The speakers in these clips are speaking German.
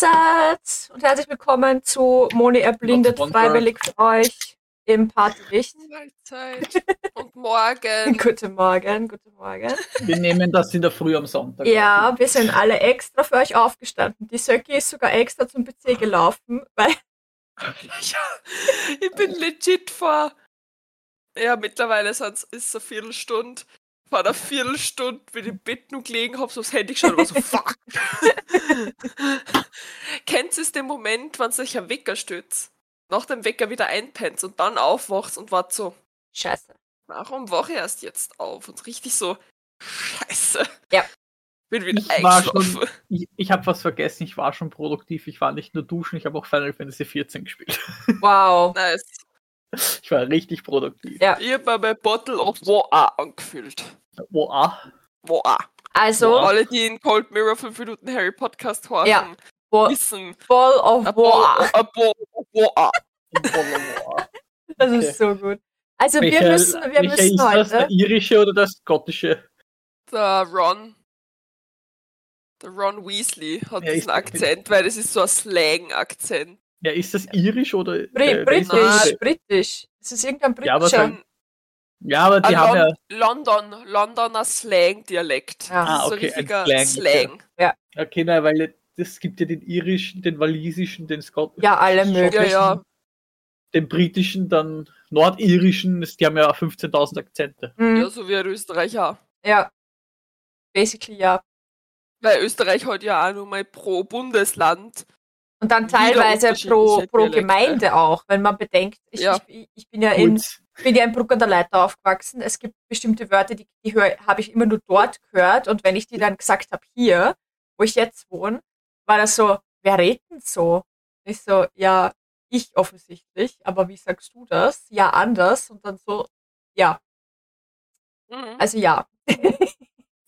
Mahlzeit und herzlich willkommen zu Moni erblindet freiwillig für euch im Partylicht. Mahlzeit und morgen. guten Morgen, guten Morgen. Wir nehmen das in der Früh am Sonntag. Ja, wir sind alle extra für euch aufgestanden. Die Söcki ist sogar extra zum PC gelaufen, weil ja, ich bin legit vor. Ja, mittlerweile ist es eine Viertelstunde. Vor einer Viertelstunde, wenn ich im Bett nur gelegen habe, so aufs Handy geschaut und war so, fuck. Kennt ihr den Moment, wenn sich ein Wecker stützt? Nach dem Wecker wieder einpennt und dann aufwachst und wart so, Scheiße. Warum wache ich erst jetzt auf? Und richtig so, Scheiße. Ja. Bin wieder Ich, war eingeschlafen. schon, ich, ich habe was vergessen, ich war schon produktiv. Ich war nicht nur duschen, ich habe auch Final Fantasy 14 gespielt. Wow. Nice. Ich war richtig produktiv. Ja. Ich habe mein Bottle of Water angefüllt. Wo ah, Water. Also, Alle, die in Cold Mirror 5 Minuten Harry Podcast hören, Ja. Wissen. Ball of A War. a Ball of Water. Das Okay. ist so gut. Also wir Welcher- müssen, wir müssen ist das? Der heute. irische oder der skottische? Der Ron. Der Ron Weasley hat Ja, diesen Akzent, weil das ist so ein Slang-Akzent. Ja, ist das irisch oder? Äh, ist Britisch, das? Britisch. Das ist irgendein Ja, aber britischer. sein- Ja, aber die Ein haben ja. Lon London, Londoner Slang-Dialekt. Ja. Das ist Ah, so okay, ein richtiger Slang, Slang. Okay, nein, weil es gibt ja den irischen, den walisischen, den skottischen. Ja, alle Ja, möglichen. ja. Den britischen, dann nordirischen, die haben ja 15.000 Akzente. Mhm. Ja, so wie ein Österreicher. Ja. Basically ja. Weil Österreich hat ja auch nur mal pro Bundesland. Und dann teilweise pro, pro. Gemeinde auch, wenn man bedenkt, ich, Ja. ich, ich bin ja in Gut, bin ja in Bruck an der Leiter aufgewachsen. Es gibt bestimmte Wörter, die, die habe ich immer nur dort gehört. Und wenn ich die dann gesagt habe, hier, wo ich jetzt wohne, war das so, wer redet denn so? Ich so, ja, ich offensichtlich, aber wie sagst du das? Ja, anders. Und dann so, ja, Mhm. also ja.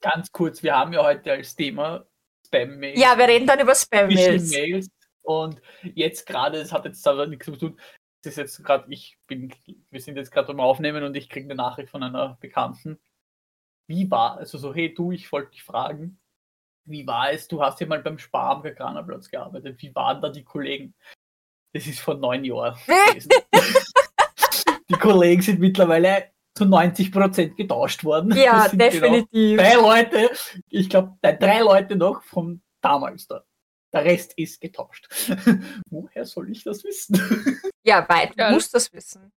ganz kurz, wir haben ja heute als Thema Spam-Mails. Ja, wir reden dann über Spam-Mails. Und jetzt gerade, es hat jetzt aber nichts zu tun. Es ist jetzt gerade, ich bin, wir sind jetzt gerade am Aufnehmen und ich kriege eine Nachricht von einer Bekannten. Wie war, also so, hey du, ich wollte dich fragen, wie war es? Du hast ja mal beim Spar am Veganerplatz gearbeitet. Wie waren da die Kollegen? Das ist vor neun Jahren gewesen. die Kollegen sind mittlerweile zu 90 Prozent getauscht worden. Ja, Das genau definitiv. drei Leute, ich glaube, drei Leute noch von damals da. Der Rest ist getauscht. Woher soll ich das wissen? Ja, weil du Geil. musst das wissen.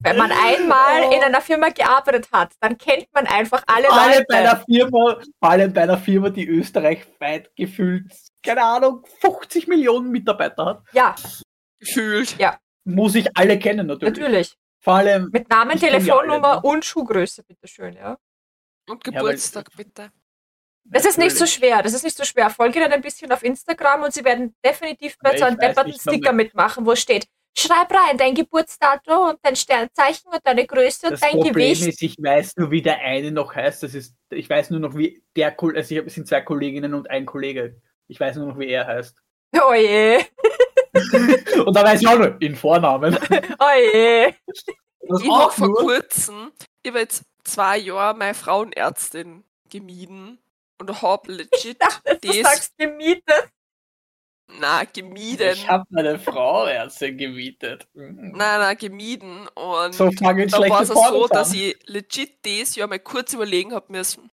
Wenn man einmal Oh. in einer Firma gearbeitet hat, dann kennt man einfach alle Vor allem Leute. bei einer Firma, vor allem bei einer Firma, die österreichweit gefühlt, keine Ahnung, 50 Millionen Mitarbeiter hat, Ja, Gefühlt. muss ich alle kennen natürlich. natürlich. Vor allem, Mit Namen, Telefonnummer und Schuhgröße, bitteschön, ja. Und weil- Geburtstag, bitte. Das ist nicht so schwer, das ist nicht so schwer. Folge ihnen ein bisschen auf Instagram und sie werden definitiv bei so einem depperten Sticker mitmachen, wo steht, schreib rein dein Geburtsdatum und dein Sternzeichen und deine Größe und das dein Problem Gewicht. ist, ich weiß nur, wie der eine noch heißt. Das ist, ich weiß nur noch, wie der, Kol- also ich es sind zwei Kolleginnen und ein Kollege. Ich weiß nur noch, wie er heißt. Oh je, Und da weiß ich auch nur den Vornamen. oh je. Das Ich habe vor kurzem, ich habe jetzt zwei Jahre meine Frauenärztin gemieden und habe legit dachte, du das, sagst gemietet. na gemieden. Ich habe meine Frau Ärztin gemietet. Mhm. Nein, nein, gemieden. Und So fangen da war es so, dass ich legit das Jahr mal kurz überlegen habe müssen,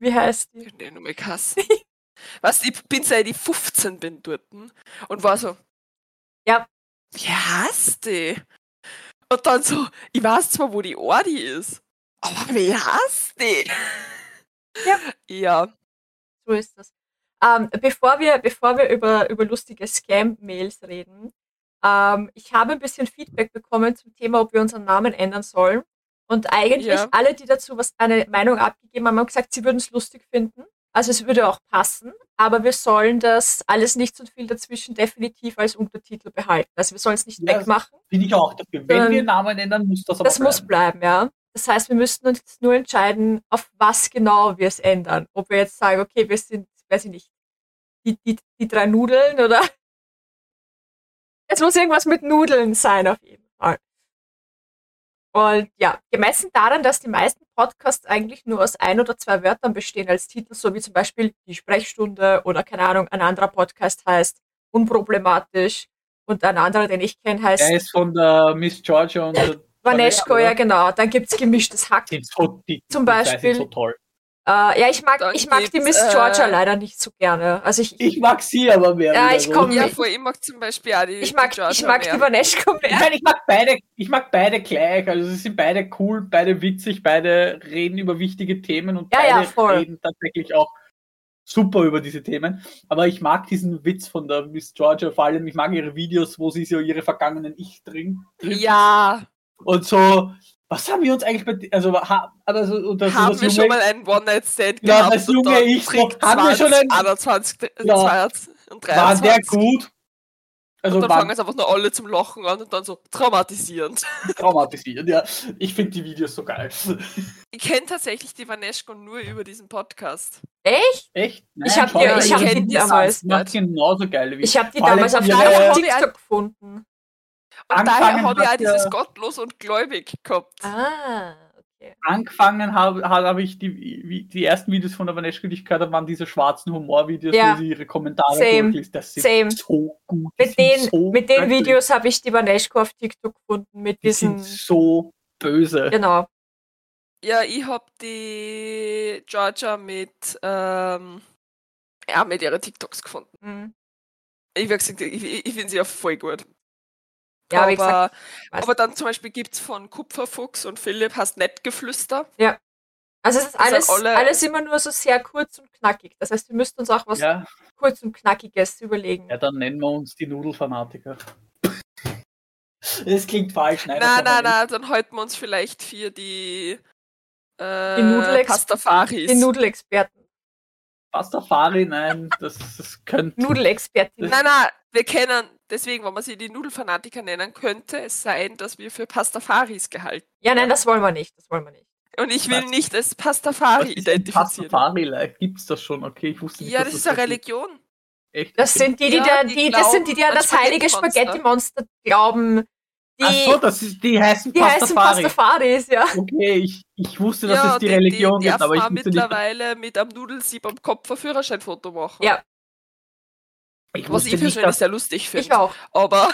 Wie heißt die? wie den nochmal kassen. Was, ich bin seit ich 15 bin dort und war so, Ja. wie heißt die? Und dann so, ich weiß zwar, wo die Ordi ist, aber wie heißt die? Ja. Ja, So ist das. Ähm, bevor wir, bevor wir über, über lustige Scam-Mails reden, ähm, ich habe ein bisschen Feedback bekommen zum Thema, ob wir unseren Namen ändern sollen. Und eigentlich Ja. alle, die dazu was eine Meinung abgegeben haben, haben gesagt, sie würden es lustig finden. Also es würde auch passen, aber wir sollen das alles nichts und viel dazwischen definitiv als Untertitel behalten. Also wir sollen es nicht Ja, wegmachen. Bin ich auch dafür. Wenn Ähm, wir Namen ändern, muss das aber Das muss bleiben. bleiben, ja. Das heißt, wir müssten uns nur entscheiden, auf was genau wir es ändern. Ob wir jetzt sagen, okay, wir sind, weiß ich nicht, die, die, die drei Nudeln oder. Es muss irgendwas mit Nudeln sein, auf jeden Fall. Und ja, gemessen daran, dass die meisten Podcasts eigentlich nur aus ein oder zwei Wörtern bestehen als Titel, so wie zum Beispiel die Sprechstunde oder keine Ahnung, ein anderer Podcast heißt unproblematisch. Und ein anderer, den ich kenne, heißt Er ist von der Miss Georgia und der Vaneschko, ja genau. Dann gibt's gemischtes Hack. die, Zum die sind Beispiel- so toll. Äh, ja, ich mag, Dann ich mag die Miss äh, Georgia leider nicht so gerne. Also ich, Ich mag sie aber mehr. Ja, ich wiederum. komm- Ja, ich- voll, ich mag zum Beispiel auch die ich mag, die Georgia ich mag mehr. die Vaneschko Ich mehr. meine, ich mag beide, ich mag beide gleich. Also sie sind beide cool, beide witzig, beide reden über wichtige Themen und Ja, ja, beide voll. reden tatsächlich auch super über diese Themen. Aber ich mag diesen Witz von der Miss Georgia vor allem. Ich mag ihre Videos, wo sie so ihre vergangenen Ich drin. Ja, und so. Was haben wir uns eigentlich bei, also, ha, aber so, und das, haben das wir junge- schon mal einen One-Night-Stand Ja, gehabt das und junge Ich so, haben wir schon 20, einen- 21 Ja. 22 und war 23. der gut? Also und dann war fangen es einfach nur alle zum Lachen an und dann so traumatisierend. traumatisiert, ja. Ich finde die Videos so geil. Ich kenne tatsächlich die Vaneschko nur über diesen Podcast. Echt? Echt? Ich hab schau die- ich hab die damals- an. macht genauso geile Videos. Ich habe die damals auf, Ihre- TikTok gefunden. Und daher Angefangen habe ich auch hat dieses ja- Gottlos und Gläubig gehabt. Ah, okay. angefangen habe, habe ich die, die ersten Videos von der Vaneschko, die ich gehört habe, waren diese schwarzen Humorvideos, Ja. wo sie ihre Kommentare Same. durchliest. Das sind Same. so gut. Mit sind den, so mit den. Videos habe ich die Vaneschko auf TikTok gefunden, mit Die diesen. sind so böse. Genau. Ja, ich habe die Georgia mit, ähm, ja, mit ihren TikToks gefunden. Mhm. Ich, wie gesagt, ich, ich ich finde sie ja voll gut. Ja, aber, wie gesagt, aber dann zum Beispiel gibt es von Kupferfuchs und Philipp hast Nettgeflüster. Also es ist alles, alle- alles immer nur so sehr kurz und knackig. Das heißt, wir müssten uns auch was Ja, kurz und knackiges überlegen. ja, dann nennen wir uns die Nudelfanatiker. Das klingt falsch, nein. Nein, nein, nein, dann halten wir uns vielleicht für die, äh, Die Nudelex- Pastafaris. Die Nudelexperten. Pastafari, nein, das, das könnte. Nudelexpertin. Nein, nein, wir kennen, deswegen, wenn man sie die Nudelfanatiker nennen, könnte es sein, dass wir für Pastafaris gehalten. Ja, nein, das wollen wir nicht. Das wollen wir nicht. Und ich will Was? nicht als Pastafari identifizieren. Pastafari? Gibt's das schon? Okay, ich wusste nicht. Ja, das ist eine. Religion. Echt? Das sind die, die, Ja, da, die die, das sind die, die an das heilige Spaghetti-Monster. Glauben. Die, Ach so, das ist, die heißen die heißen Pastafari. Pastafaris, ja. Okay, ich, ich wusste, dass ja, es die, Religion die, die gibt, aber ich wusste nicht, mittlerweile mit am Nudelsieb am Kopf ein Führerscheinfoto machen. Ja. Ich Was ich persönlich dass, sehr lustig Ich finde. auch. Aber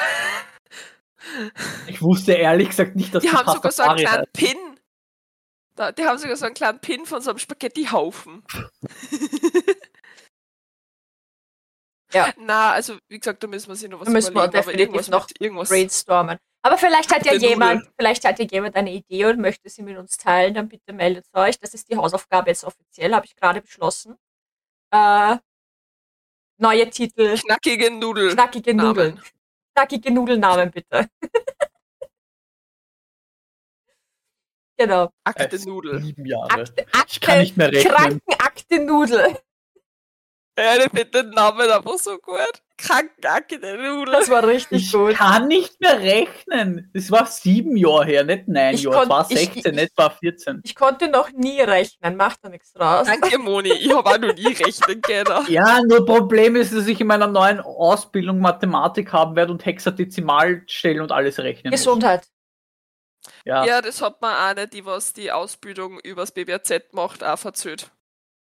ich wusste ehrlich gesagt nicht, dass die das haben sogar so einen kleinen heißt. Pin. Da, die haben sogar so einen kleinen Pin von so einem Spaghetti-Haufen. Ja. Na, also wie gesagt, da müssen wir sich noch was Da müssen wir überlegen. aber definitiv irgendwas noch mit irgendwas. Brainstormen. Aber vielleicht hat ja jemand, Nudeln. vielleicht hat ja jemand eine Idee und möchte sie mit uns teilen, dann bitte meldet euch. Das ist die Hausaufgabe jetzt offiziell, habe ich gerade beschlossen. Äh, neue Titel, Knackige Nudel. knackige Namen. Nudeln. Knackige Nudelnamen bitte. genau. Akte Es Nudel. Sieben Jahre. Akte, Ich kann Akte, nicht mehr rechnen. Krankenakte Nudel. Ja, ich finde den Namen einfach so gut. Krankenakte Nudel. Das war richtig Ich gut. kann nicht mehr rechnen. Das war sieben Jahre her, nicht neun Ich Jahre. Es war ich- 16, ich- nicht war 14. Ich konnte noch nie rechnen, macht da nichts draus. Danke, Moni. Ich habe auch noch nie rechnen können. Ja, nur Problem ist, dass ich in meiner neuen Ausbildung Mathematik haben werde und Hexadezimalstellen und alles rechnen muss. Gesundheit. Ja. Ja, das hat man eine, die was die Ausbildung übers BBZ macht, auch verzählt.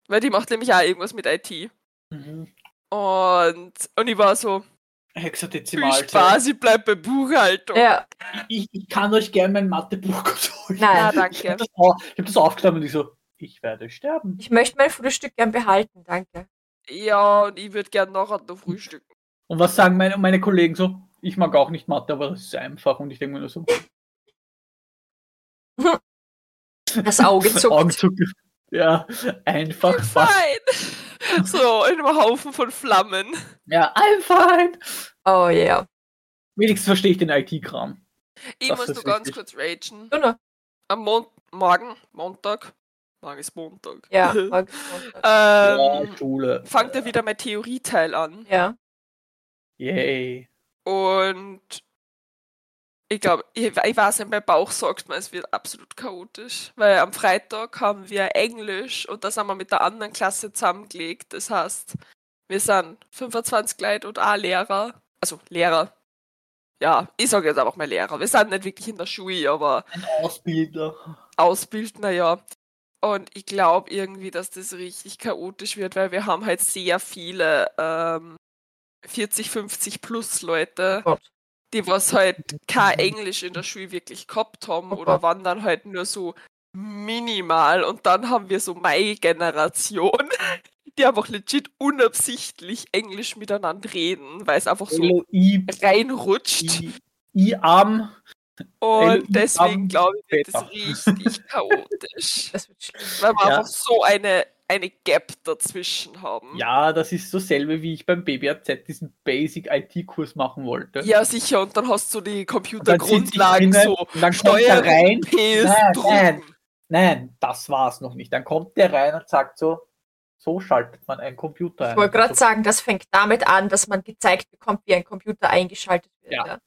Weil die macht nämlich auch irgendwas mit IT. Mhm. Und, und ich war so, viel Hexadezimalstellen. Spaß, ich bleib bei Buchhaltung. Ja, Ich, ich kann euch gerne mein Mathebuch holen. Nein. Ja, Ich danke. habe das, ich hab das aufgenommen und ich so, ich werde sterben. ich möchte mein Frühstück gern behalten, danke. Ja, und ich würde gern nachher noch frühstücken. Und was sagen meine, meine Kollegen so? Ich mag auch nicht Mathe, aber das ist einfach. Und ich denke mir nur so, Das Auge zuckt. Augenzucken. Ja, einfach was. Fein! So, in einem Haufen von Flammen. Ja, I'm fine. Oh yeah. Wenigstens verstehe ich den IT-Kram. Ich Das muss nur ganz kurz ragen. Nur. Am Mon morgen, Montag, morgen ist Montag, Ja, morgen ist Montag. ja, ähm, Schule. fangt ja wieder mein Theorieteil an. ja. Yay. Und ich glaube, ich, ich weiß nicht, mein Bauch sagt mir, es wird absolut chaotisch. Weil am Freitag haben wir Englisch und das haben wir mit der anderen Klasse zusammengelegt. Das heißt, wir sind 25 Leute und ein Lehrer. Also Lehrer. Ja, ich sage jetzt einfach mal Lehrer. Wir sind nicht wirklich in der Schule, aber Ein Ausbilder. Ausbildner, ja. Und ich glaube irgendwie, dass das richtig chaotisch wird, weil wir haben halt sehr viele ähm, 40, 50 plus Leute, Gott. Die was halt kein Englisch in der Schule wirklich gehabt haben oder waren dann halt nur so minimal und dann haben wir so meine Generation, die einfach legit unabsichtlich Englisch miteinander reden, weil es einfach so reinrutscht I, I arm. und deswegen glaube ich, wird das richtig chaotisch, Das wird schlimm. weil wir Ja. einfach so eine, eine Gap dazwischen haben. Ja, das ist so selbe, wie ich beim BBAZ diesen Basic IT-Kurs machen wollte. Ja, sicher, und dann hast du die Computergrundlagen so und dann kommt er rein. Ps, Nein, nein. Nein, das war's noch nicht. Dann kommt der rein und sagt so, so schaltet man einen Computer ein. Ich wollte gerade Also, sagen, das fängt damit an, dass man gezeigt bekommt, wie ein Computer eingeschaltet wird. Ja. Ja.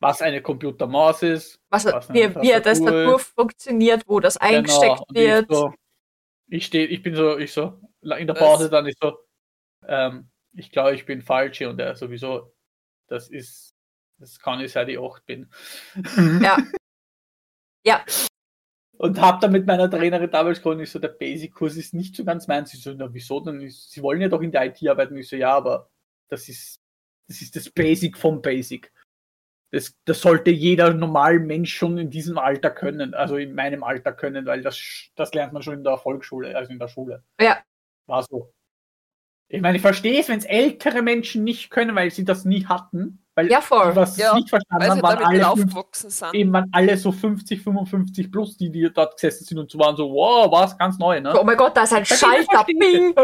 was eine Computermaus ist. Was, Was eine wie, wie eine Tastatur Tastatur funktioniert, wo das eingesteckt Genau. Und wird. So, ich stehe, ich bin so, ich so, in der Das- Pause dann ist so, ähm, ich glaube, ich bin falsch hier und er sowieso, das ist, das kann ich seit ich 8 bin. Ja. Ja. Und hab dann mit meiner Trainerin damals gesprochen, ich so, der Basic-Kurs ist nicht so ganz meins. Sie so, na wieso denn? Ich, Sie wollen ja doch in der IT arbeiten. Ich so, ja, aber das ist, das ist das Basic vom Basic. Das, das sollte jeder normale Mensch schon in diesem Alter können, also in meinem Alter können, weil das, das lernt man schon in der Volksschule, also in der Schule. Ja. War so. Ich meine, ich verstehe es, wenn es ältere Menschen nicht können, weil sie das nie hatten, weil Ja, voll. die, was Ja, nicht verstanden Weil haben, sie waren alle aufgewachsen sind. eben waren alle so 50, 55 plus, die, die dort gesessen sind und so waren so, wow, was ganz neu, ne? Oh mein Gott, da ist ein Bei Schalter. Bing.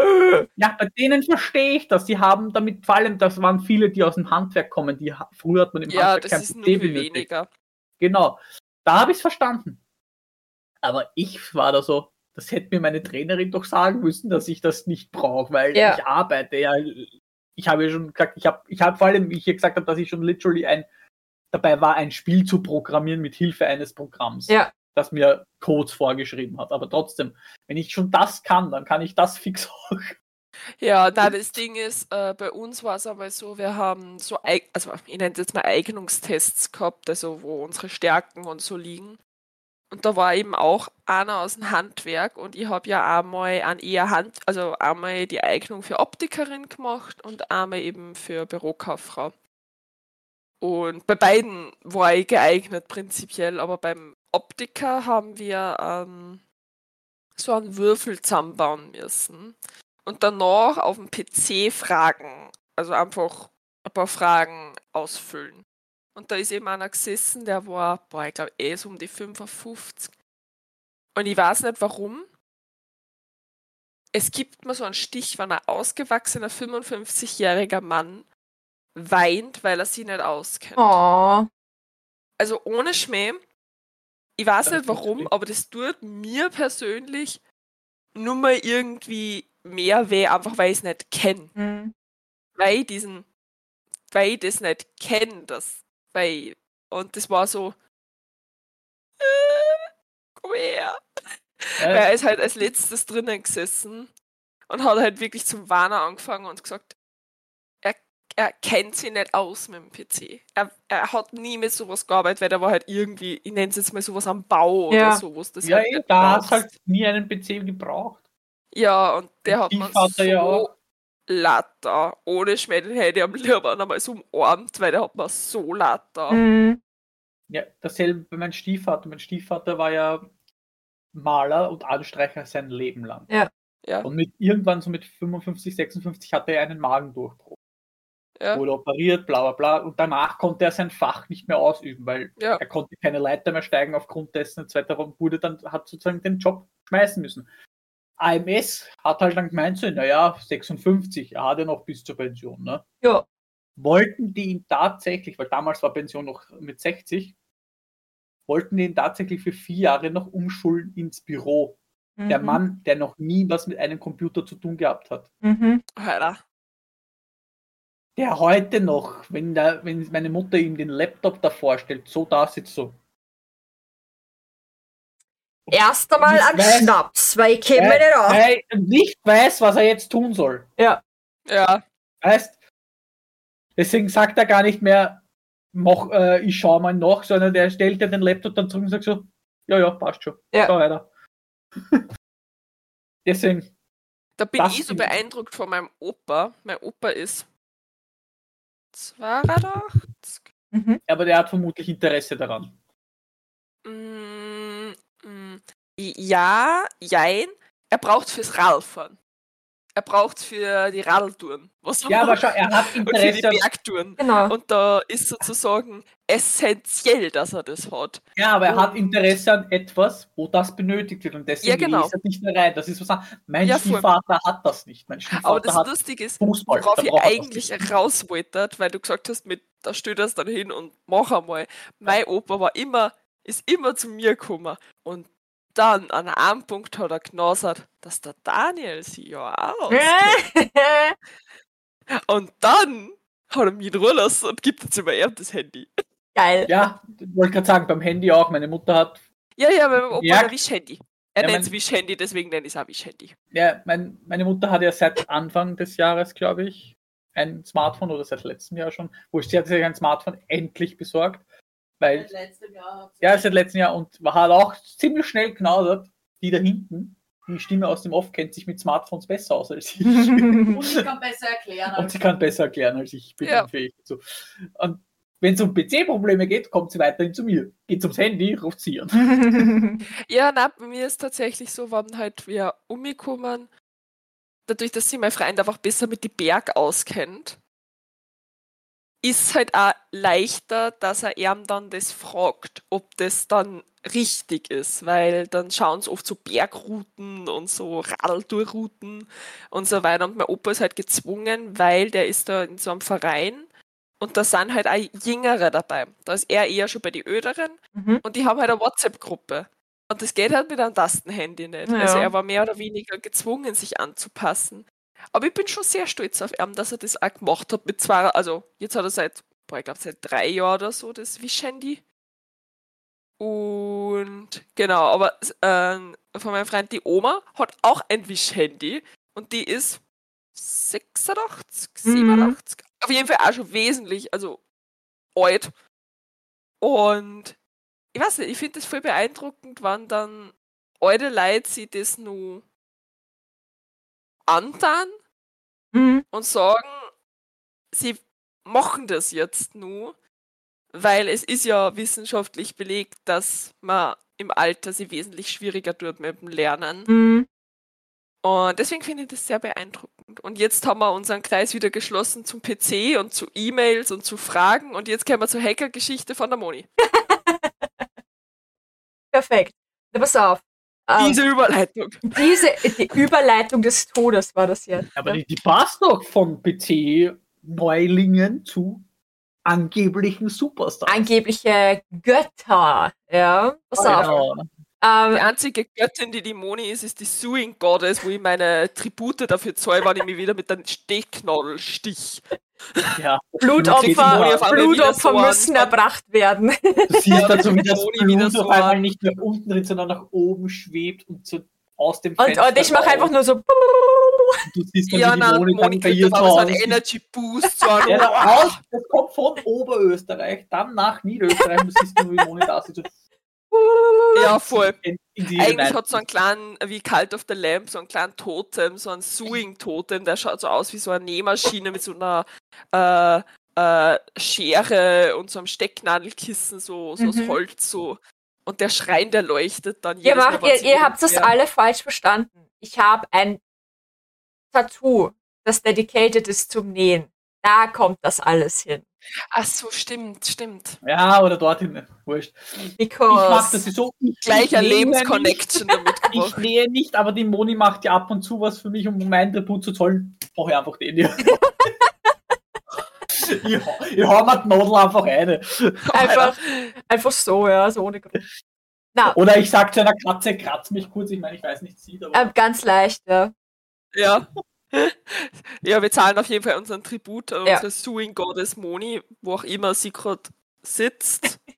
Ja, bei denen verstehe ich das. Die haben damit, vor allem, das waren viele, die aus dem Handwerk kommen. Die früher hat man im ja, Handwerk das kein ist nur PC viel benötigt. weniger. Genau. Da habe ich es verstanden. Aber ich war da so, das hätte mir meine Trainerin doch sagen müssen, dass ich das nicht brauche, weil Ja. ich arbeite ja. Ich habe ja schon gesagt, ich habe, ich habe vor allem, wie ich hier gesagt habe, dass ich schon literally ein, dabei war, ein Spiel zu programmieren mit Hilfe eines Programms, Ja. das mir Codes vorgeschrieben hat. Aber trotzdem, wenn ich schon das kann, dann kann ich das fix auch. Ja, na, das Ding ist, äh, bei uns war es aber so, wir haben so, also ich nenne es jetzt mal Eignungstests gehabt, also wo unsere Stärken und so liegen. Und da war eben auch einer aus dem Handwerk und ich habe ja einmal an eher Hand, also einmal die Eignung für Optikerin gemacht und einmal eben für Bürokauffrau. Und bei beiden war ich geeignet prinzipiell, aber beim Optiker haben wir ähm, so einen Würfel zusammenbauen müssen und danach auf dem PC Fragen, also einfach ein paar Fragen ausfüllen. Und da ist eben einer gesessen, der war, boah, ich glaube, eh so um die 55. Und ich weiß nicht warum. Es gibt mir so einen Stich, wenn ein ausgewachsener 55-jähriger Mann weint, weil er sich nicht auskennt. Oh. Also ohne Schmäh. Ich weiß Das nicht warum, aber das tut mir persönlich nur mal irgendwie mehr weh, einfach weil ich es nicht kenne. Hm. Weil ich diesen, weil ich das nicht kenne, das, weil, und das war so, äh, komm her. Weil er ist halt als letztes drinnen gesessen und hat halt wirklich zum Warner angefangen und gesagt, er, er kennt sich nicht aus mit dem PC. Er, er hat nie mit sowas gearbeitet, weil er war halt irgendwie, ich nenne es jetzt mal sowas am Bau Ja. oder sowas. Das ja, halt da brauchst. halt nie einen PC gebraucht. Ja, und der hat man so ja auch. Latter. Ohne Schmäh, den hätte ich am liebsten einmal so umarmt, weil der hat man so latter. Hm. Ja, dasselbe bei meinem Stiefvater. Mein Stiefvater war ja Maler und Anstreicher sein Leben lang. Ja, Und mit irgendwann so mit 55, 56 hatte er einen Magendurchbruch. ja, Wurde operiert, bla bla bla. Und danach konnte er sein Fach nicht mehr ausüben, weil ja. er konnte keine Leiter mehr steigen aufgrund dessen etc. Und wurde dann, hat sozusagen den Job schmeißen müssen. AMS hat halt dann gemeint, so, naja, 56, er hat ja noch bis zur Pension, ne? Ja. wollten die ihn tatsächlich, weil damals war Pension noch mit 60, wollten die ihn tatsächlich für vier Jahre noch umschulen ins Büro. Der Mhm. Mann, der noch nie was mit einem Computer zu tun gehabt hat. Mhm. Alter. Der heute noch, wenn, der, wenn meine Mutter ihm den Laptop davor stellt, so da sitzt so. Erst einmal an weiß- Schnaps, weil ich käme nicht auf. weil er nicht weiß, was er jetzt tun soll. Ja, Weißt? Deswegen sagt er gar nicht mehr, mach, äh, ich schau mal nach, sondern der stellt ja den Laptop dann zurück und sagt so, ja, ja, passt schon. Ja. Schau weiter. Deswegen, da bin ich so ich- beeindruckt von meinem Opa. Mein Opa ist 82. Mhm. Aber der hat vermutlich Interesse daran. Mm, ja, jein. Er braucht fürs Radfahren. Er braucht für die Radltouren. Was Ja, aber schau, er hat Und für die Interesse. Bergtouren. Genau. Und da ist sozusagen essentiell, dass er das hat. Ja, aber er hat Und- Interesse an etwas, wo das benötigt wird. Und deswegen Ja, genau. ist er nicht mehr rein. Das ist was. Mein Ja. Stiefvater hat das nicht. Mein Aber das hat Lustige ist, Fußball. worauf er das eigentlich raus wollte, weil du gesagt hast, mit, da steht das dann hin und mach einmal. Mein Opa war immer, ist immer zu mir gekommen. Und dann an einem Punkt hat er genasert, dass der Daniel sie ja auch. Und dann hat er mich in Ruhe lassen und gibt jetzt über ihm das Handy. Geil. Ja, ich wollte gerade sagen, beim Handy auch. Meine Mutter hat, Ja, ja, mein Opa Ja. hat ein Wischhandy. Er Ja, nennt es Wischhandy, deswegen nenne ich es auch Wischhandy. ja, mein, meine Mutter hat ja seit Anfang des Jahres, glaube ich, ein Smartphone oder seit letztem Jahr schon, wo sie hat sich ein Smartphone endlich besorgt. Weil, letztem Jahr. ja, seit letztem Jahr und war halt auch ziemlich schnell knausert, die da hinten, die Stimme aus dem Off kennt sich mit Smartphones besser aus als ich. Und ich kann besser erklären. Und sie kann besser erklären als ich. bin Ja. unfähig dazu. Und wenn es um PC-Probleme geht, kommt sie weiterhin zu mir. Geht ums Handy, ruft sie an. Ja, na, bei mir ist tatsächlich so, wenn halt wir umgekommen, dadurch, dass sie mein Freund einfach besser mit die Berg auskennt, ist halt auch leichter, dass er ihm dann das fragt, ob das dann richtig ist, weil dann schauen sie oft so Bergrouten und so Radltourrouten und so weiter. Und mein Opa ist halt gezwungen, weil der ist da in so einem Verein und da sind halt auch Jüngere dabei. Da ist er eher schon bei den Öderen Mhm. und die haben halt eine WhatsApp-Gruppe. Und das geht halt mit einem Tastenhandy nicht. Ja. Also er war mehr oder weniger gezwungen, sich anzupassen. Aber ich bin schon sehr stolz auf ihn, dass er das auch gemacht hat mit zwei, also jetzt hat er seit, boah, ich glaube seit drei Jahren oder so das Wish-Handy. Und genau, aber ähm, von meinem Freund die Oma hat auch ein Wish-Handy und die ist 86, Mhm. 87, auf jeden Fall auch schon wesentlich, also alt. Und ich weiß nicht, ich finde das voll beeindruckend, wann dann alte Leute sich das nur antan Mhm. und sagen, sie machen das jetzt nur, weil es ist ja wissenschaftlich belegt, dass man im Alter sie wesentlich schwieriger tut mit dem Lernen. Mhm. Und deswegen finde ich das sehr beeindruckend. Und jetzt haben wir unseren Kreis wieder geschlossen zum PC und zu E-Mails und zu Fragen. Und jetzt kommen wir zur Hacker-Geschichte von der Moni. Perfekt. Na, pass auf. Ähm, Diese Überleitung. diese die Überleitung des Todes war das jetzt. Aber ne? die, die passt doch von PC-Neulingen zu angeblichen Superstars. Angebliche Götter. Ja, pass auf. Genau. Die Ähm, einzige Göttin, die die Moni ist, ist die Suing Goddess, wo ich meine Tribute dafür zahle, wenn ich mich wieder mit einem Stechnadel stich. Ja. Blutopfer, Blutopfer so müssen an. erbracht werden. Du siehst dazu, wie das Moni wieder Blut so auf einmal nicht mehr unten drin, sondern nach oben schwebt und so aus dem Und, Fenster und ich mache einfach nur so. Du siehst dann, Ja, wie die na, Moni Moni dann bei ihr so einen sitzt. Energy Boost. So Ja, da aus, das kommt von Oberösterreich, dann nach Niederösterreich und du siehst nur, wie Moni da sitzt. Ja, voll. in, Eigentlich hat so einen kleinen, wie Cult of the Lamp, so einen kleinen Totem, so einen Suing-Totem, der schaut so aus wie so eine Nähmaschine mit so einer äh, äh, Schere und so einem Stecknadelkissen, so, so aus Mhm. Holz, so. Und der Schrein, der leuchtet dann Ihr, jedes Mal, ihr, ihr habt das alle falsch verstanden. Ich habe ein Tattoo, das dedicated ist zum Nähen. Da kommt das alles hin. Ach so, stimmt, stimmt. Ja, oder dorthin, wurscht. Ich mag das Because so. Ich, Gleicher ich Lebensconnection damit Ich gemacht. nähe nicht, aber die Moni macht ja ab und zu was für mich, um meinen Tribut zu zollen. Brauche ich einfach den hier. ich, ich hau mir die Nadel einfach eine. einfach, einfach so, ja, so ohne Grund. Na, Oder ich sag zu einer Katze, kratz mich kurz. Ich meine, ich weiß nicht, sieht, aber. äh, ganz leicht, ja. Ja. Ja, wir zahlen auf jeden Fall unseren Tribut an Ja. unsere Suing Goddess Moni, wo auch immer sie gerade sitzt.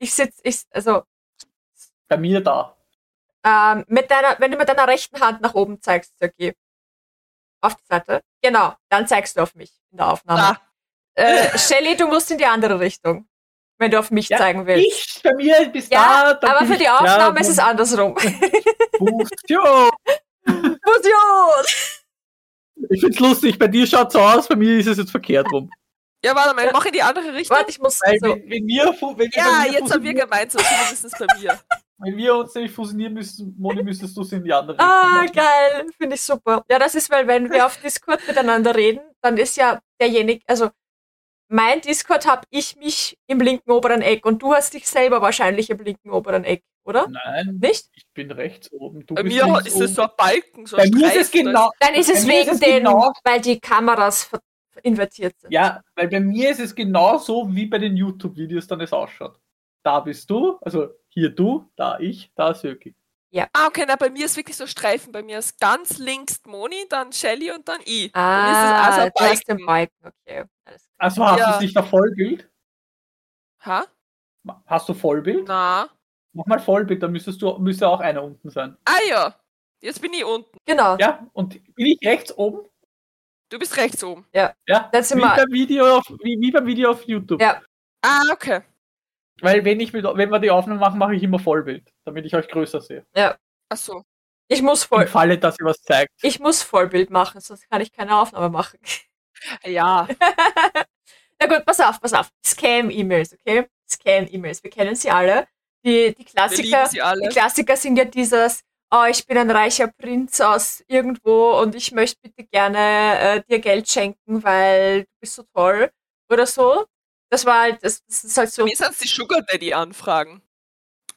Ich sitze, ich, also, bei mir da. ähm, mit deiner, wenn du mit deiner rechten Hand nach oben zeigst, Sergej. Auf die Seite. Genau, dann zeigst du auf mich in der Aufnahme. Äh, Shelly, du musst in die andere Richtung, wenn du auf mich Ja, Ich willst. Ich, bei mir bis Ja, da. aber für die Aufnahme ja, ist es andersrum. Fusion. Fusion! Ich find's lustig, bei dir schaut's so aus, bei mir ist es jetzt verkehrt rum. Ja, warte mal, mach in die andere Richtung. Warte, ich muss Weil so. wenn, wenn wir, wenn wir, ja, wir jetzt haben wir fusionieren- gemeinsam, zumindest bei mir. Wenn wir uns nämlich fusionieren müssen, Moni, müsstest du es in die andere Ah, Richtung machen. geil, finde ich super. Ja, das ist, weil wenn wir auf Discord miteinander reden, dann ist ja derjenige, also mein Discord habe ich mich im linken oberen Eck und du hast dich selber wahrscheinlich im linken oberen Eck, oder? Nein, Nicht? ich bin rechts oben. Du Bei bist mir ist es so ein Balken, so Bei mir ist es genau. Dann ist es ist wegen es den, genau- weil die Kameras ver- invertiert sind. Ja, weil bei mir ist es genau so, wie bei den YouTube-Videos dann es ausschaut. Da bist du, also hier du, da ich, da Söki. Ah, okay, na, bei mir ist wirklich so Streifen. Bei mir ist ganz links Moni, dann Shelly und dann ich. Bei mir ist es Ah, also Balken. Okay. Also hast Ja. du nicht da Vollbild? Ha? Hast du Vollbild? Na. Mach mal Vollbild, dann müsstest du, müsste auch einer unten sein. Ah ja, jetzt bin ich unten. Genau. Ja, und bin ich rechts oben? Du bist rechts oben. Ja, Das sind wie beim, Video auf, wie, wie beim Video auf YouTube. Ja. Ah, okay. Weil wenn, ich mit, wenn wir die Aufnahme machen, mache ich immer Vollbild, damit ich euch größer sehe. Ach so. Ich muss, Im voll, Falle, dass ihr was zeigt. ich muss Vollbild machen, sonst kann ich keine Aufnahme machen. Ja. Na gut, pass auf, pass auf. Scam-E-Mails, okay? Scam-E-Mails, wir kennen sie alle. Die, die Klassiker, die. Klassiker sind ja dieses, oh, ich bin ein reicher Prinz aus irgendwo und ich möchte bitte gerne äh, dir Geld schenken, weil du bist so toll oder so. Das war halt, das, das ist halt so. Mir sind die Sugar Daddy Anfragen.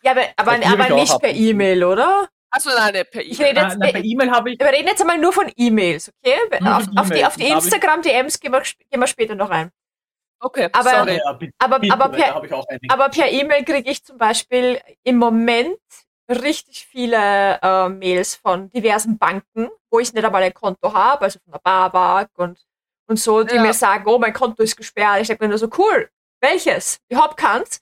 Ja, aber, aber, aber ich nicht per. E-Mail, oder? Achso, nein, nicht per Ich E-Mail. rede Na, jetzt, na, bei E-Mail habe ich. wir reden jetzt einmal nur von E-Mails, okay? Nur Auf, von auf, die, auf die ich- Instagram-DMs gehen gehen wir später noch ein. Okay, aber- sorry. Ja, bitte, Aber, bitte, aber per. Aber per E-Mail kriege ich zum Beispiel im Moment richtig viele äh, Mails von diversen Banken, wo ich nicht einmal ein Konto habe, also von der Babak und, und so, die Ja. mir sagen, oh, mein Konto ist gesperrt. Ich denke mir nur so, cool, welches? Überhaupt keins.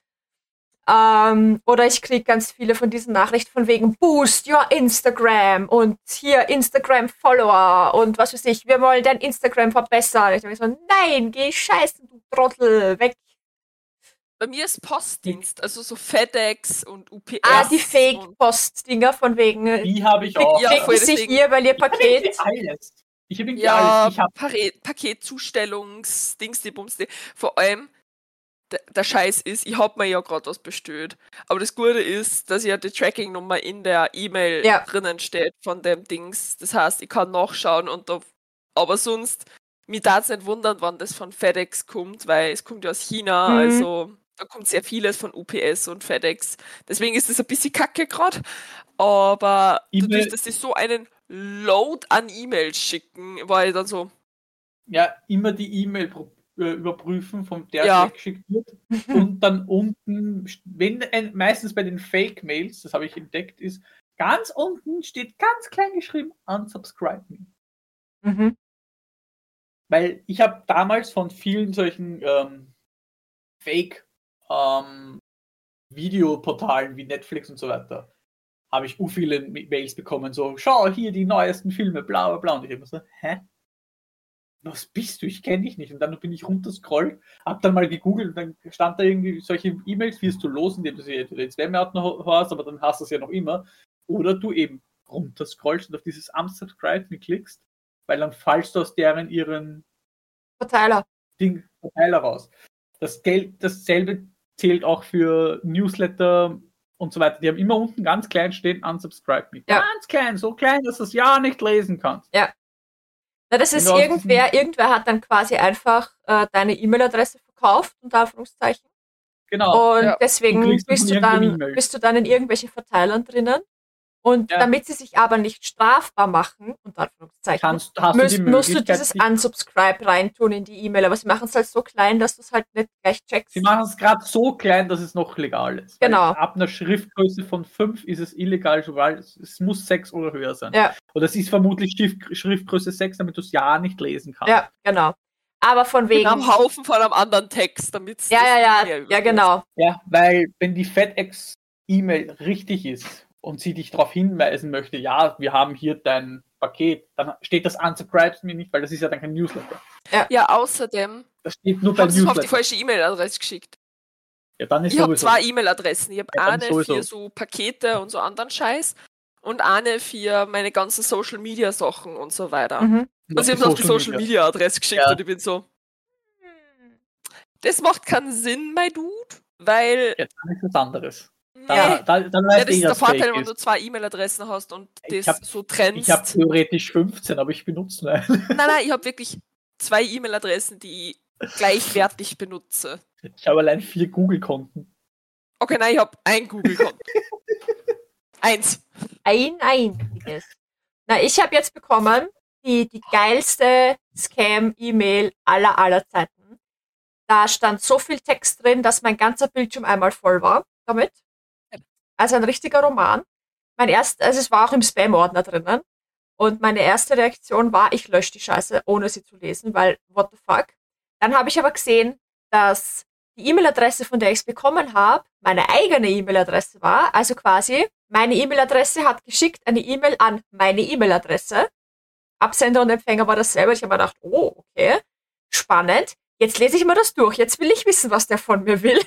Ähm, oder ich kriege ganz viele von diesen Nachrichten von wegen Boost your Instagram und hier Instagram Follower und was weiß ich, wir wollen dein Instagram verbessern. Ich denke mir so, nein, geh scheißen, du Trottel, weg. Bei mir ist Postdienst, also so FedEx und UPS. Ah, die Fake-Post-Dinger von wegen, äh, Die habe ich auch. Ja, klicken voll, sich ihr, weil ihr Ich habe Paket. alles. Ich habe Ja, alles. Ich habe Paket, Paketzustellungs, Dings, die Bums, die. Vor allem, der, der Scheiß ist, ich hab mir ja gerade was bestellt. Aber das Gute ist, dass ja die Tracking-Nummer in der E-Mail Ja. drinnen steht von dem Dings. Das heißt, ich kann nachschauen und da. Aber sonst, mich darf es nicht wundern, wann das von FedEx kommt, weil es kommt ja aus China, Mhm. also da kommt sehr vieles von UPS und FedEx. Deswegen ist das ein bisschen kacke gerade. Aber E-Mail- dadurch, dass sie so einen Load an E-Mails schicken, war ich dann so, ja immer die E-Mail äh, überprüfen, von der Ja. es weggeschickt wird. Und dann unten, wenn ein, meistens bei den Fake-Mails, das habe ich entdeckt, ist ganz unten steht ganz klein geschrieben, unsubscribe me. Mhm. Weil ich habe damals von vielen solchen ähm, Fake ähm, wie Netflix und so weiter, habe ich u viele Ma- Mails bekommen, so, schau hier die neuesten Filme, bla bla bla. Und ich immer so, hä? Was bist du? Ich kenne dich nicht. Und dann bin ich runterscrollt, hab dann mal gegoogelt und dann stand da irgendwie solche E-Mails wirst du los, indem du sie ins Spam-Ordner hast, aber dann hast du es ja noch immer. Oder du eben runterscrollst und auf dieses Unsubscribe klickst, weil dann fallst du aus deren ihren Verteiler. Ding Verteiler raus. Das Geld, dasselbe zählt auch für Newsletter und so weiter. Die haben immer unten ganz klein stehen, unsubscribe me. Ja. Ganz klein, so klein, dass du es ja nicht lesen kannst. Na, das ist irgendwer, irgendwer hat dann quasi einfach äh, deine E-Mail-Adresse verkauft, unter Anführungszeichen. Genau. Und Ja. deswegen Du bist du, dann, bist du dann in irgendwelchen Verteilern drinnen. Und Ja. damit sie sich aber nicht strafbar machen, unter Anführungszeichen, Kannst, hast musst, du musst du dieses die- Unsubscribe reintun in die E-Mail. Aber sie machen es halt so klein, dass du es halt nicht gleich checkst. Sie machen es gerade so klein, dass es noch legal ist. Weil Genau. Ab einer Schriftgröße von 5 ist es illegal, sobald es, es muss 6 oder höher sein. Ja. Oder es ist vermutlich Schrift, Schriftgröße 6, damit du es ja nicht lesen kannst. Ja, genau. Aber von wegen. einem Haufen von einem anderen Text, damit Ja, ja, ja, ja, genau. Ja, weil wenn die FedEx-E-Mail richtig ist und sie dich darauf hinweisen möchte, ja, wir haben hier dein Paket, dann steht das unsubscribed mir nicht, weil das ist ja dann kein Newsletter. Ja, außerdem Das steht nur bei haben sie mir auf die falsche E-Mail-Adresse geschickt. Ja, dann ist Ich habe zwei E-Mail-Adressen. Ich habe Ja, dann eine für so Pakete und so anderen Scheiß und eine für meine ganzen Social-Media-Sachen und so weiter. Mhm. Und sie haben es auf die Social-Media-Adresse geschickt Ja. und ich bin so, das macht keinen Sinn, mein Dude, weil Jetzt ist was anderes. Da, da, dann ja, das ist der Vorteil, wenn du zwei E-Mail-Adressen hast und Ich das hab- so trennst. Ich habe theoretisch 15, aber ich benutze nur eine. Nein, nein, ich habe wirklich zwei E-Mail-Adressen, die ich gleichwertig benutze. Ich habe allein vier Google-Konten. Okay, nein, ich habe ein Google-Konto. Eins. Ein einziges. Na, ich habe jetzt bekommen die, die geilste Scam-E-Mail aller aller Zeiten. Da stand so viel Text drin, dass mein ganzer Bildschirm einmal voll war damit. Also ein richtiger Roman. Mein erst, also es war auch im Spam-Ordner drinnen. Und meine erste Reaktion war, ich lösche die Scheiße, ohne sie zu lesen, weil what the fuck. Dann habe ich aber gesehen, dass die E-Mail-Adresse, von der ich es bekommen habe, meine eigene E-Mail-Adresse war. Also quasi, meine E-Mail-Adresse hat geschickt eine E-Mail an meine E-Mail-Adresse. Absender und Empfänger war dasselbe. Ich habe mir gedacht, oh, okay, spannend. Jetzt lese ich mal das durch. Jetzt will ich wissen, was der von mir will.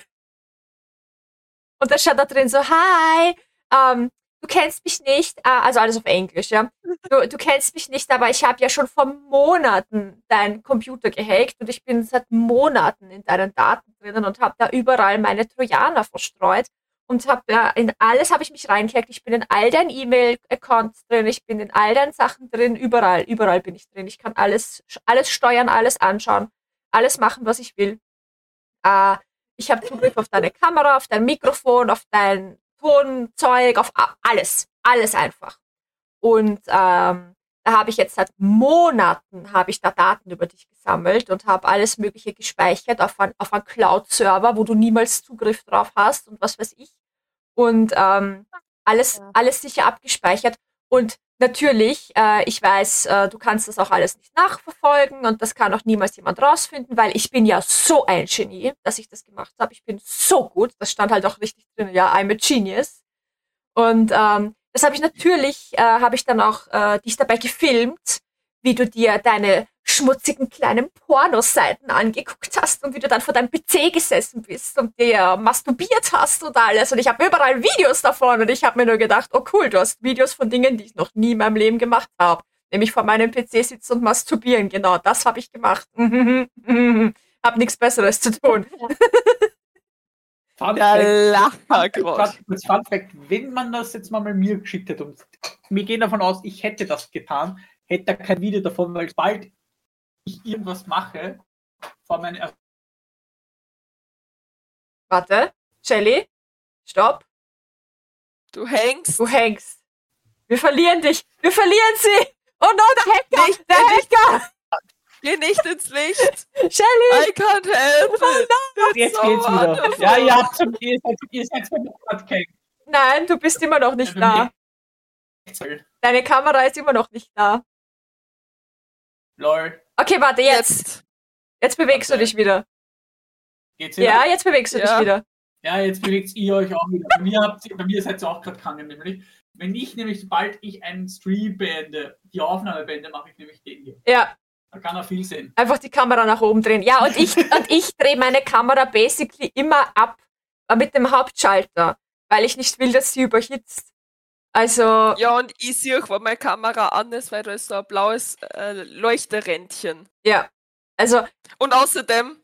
Und da stand da drin so, hi, ähm, du kennst mich nicht, äh, also alles auf Englisch, ja. Du, du kennst mich nicht, aber ich habe ja schon vor Monaten deinen Computer gehackt und ich bin seit Monaten in deinen Daten drinnen und habe da überall meine Trojaner verstreut und habe ja in alles habe ich mich reingehackt. Ich bin in all deinen E-Mail-Accounts drin, ich bin in all deinen Sachen drin, überall, überall bin ich drin. Ich kann alles, alles steuern, alles anschauen, alles machen, was ich will. Äh, ich habe Zugriff auf deine Kamera, auf dein Mikrofon, auf dein Tonzeug, auf alles, alles einfach. Und ähm, da habe ich jetzt seit Monaten habe ich da Daten über dich gesammelt und habe alles Mögliche gespeichert auf einen auf ein Cloud-Server, wo du niemals Zugriff drauf hast und was weiß ich. Und ähm, alles, alles sicher abgespeichert. Und natürlich, äh, ich weiß, äh, du kannst das auch alles nicht nachverfolgen und das kann auch niemals jemand rausfinden, weil ich bin ja so ein Genie, dass ich das gemacht habe. Ich bin so gut. Das stand halt auch richtig drin, ja, I'm a genius. Und ähm, das habe ich natürlich, äh, habe ich dann auch äh, dich dabei gefilmt, wie du dir deine schmutzigen kleinen Pornoseiten angeguckt hast und wie du dann vor deinem PC gesessen bist und dir masturbiert hast und alles. Und ich habe überall Videos davon und ich habe mir nur gedacht, oh cool, du hast Videos von Dingen, die ich noch nie in meinem Leben gemacht habe. Nämlich vor meinem PC sitzen und masturbieren. Genau, das habe ich gemacht. hab nichts Besseres zu tun. Fun Der kurz Fun Fact, wenn man das jetzt mal bei mir geschickt hätte und wir gehen davon aus, ich hätte das getan, hätte er kein Video davon, weil bald ich irgendwas mache, vor meinen Warte, Shelly, stopp. Du hängst. Du hängst. Wir verlieren dich. Wir verlieren sie. Oh no, der Hacker. Nicht, der. Hacker. Geh nicht ins Licht. Shelly. I can't help it. Jetzt so geht's wieder. wonderful. Ja, ihr habt schon, ihr seid, ihr seid schon. Nein, du bist immer noch nicht da. Deine Kamera ist immer noch nicht da. Lol. Okay, warte, jetzt. Jetzt. Jetzt bewegst du Warte. dich wieder. Geht's wieder? Ja, jetzt bewegst du Ja. dich wieder. Ja, jetzt bewegt ihr euch auch wieder. Bei mir, habt, ihr- bei mir seid ihr auch gerade krank, nämlich. Wenn ich nämlich, sobald ich einen Stream beende, die Aufnahme beende, mache ich nämlich den hier. Ja, Da kann er viel sehen. einfach die Kamera nach oben drehen. Ja, und ich, und ich drehe meine Kamera basically immer ab äh, mit dem Hauptschalter, weil ich nicht will, dass sie überhitzt. Also, Ja, und ich sehe auch, wo meine Kamera an ist, weil da ist so ein blaues äh, Leuchterändchen. ja. Also, Und außerdem,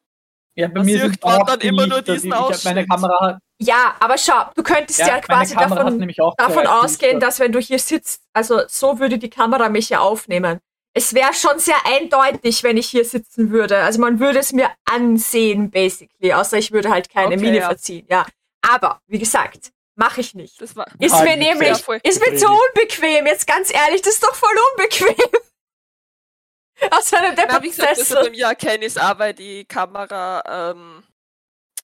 Ja, bei Man mir sieht auch dann immer nur diesen die- ich Meine Ausschnitt. Kamera hat, ja, aber schau, du könntest ja, ja, quasi davon davon ausgehen, dass wenn du hier sitzt, also so würde die Kamera mich ja aufnehmen. Es wäre schon sehr eindeutig, wenn ich hier sitzen würde. Also man würde es mir ansehen, basically, außer ich würde halt keine Okay, Miene ja. verziehen. Ja, aber wie gesagt, mache ich nicht. das war. Ist Halt mir nicht nämlich, ist mir zu unbequem. Jetzt ganz ehrlich, das ist doch voll unbequem. Aus einem Na, wie gesagt, das auch, weil die Kamera ähm,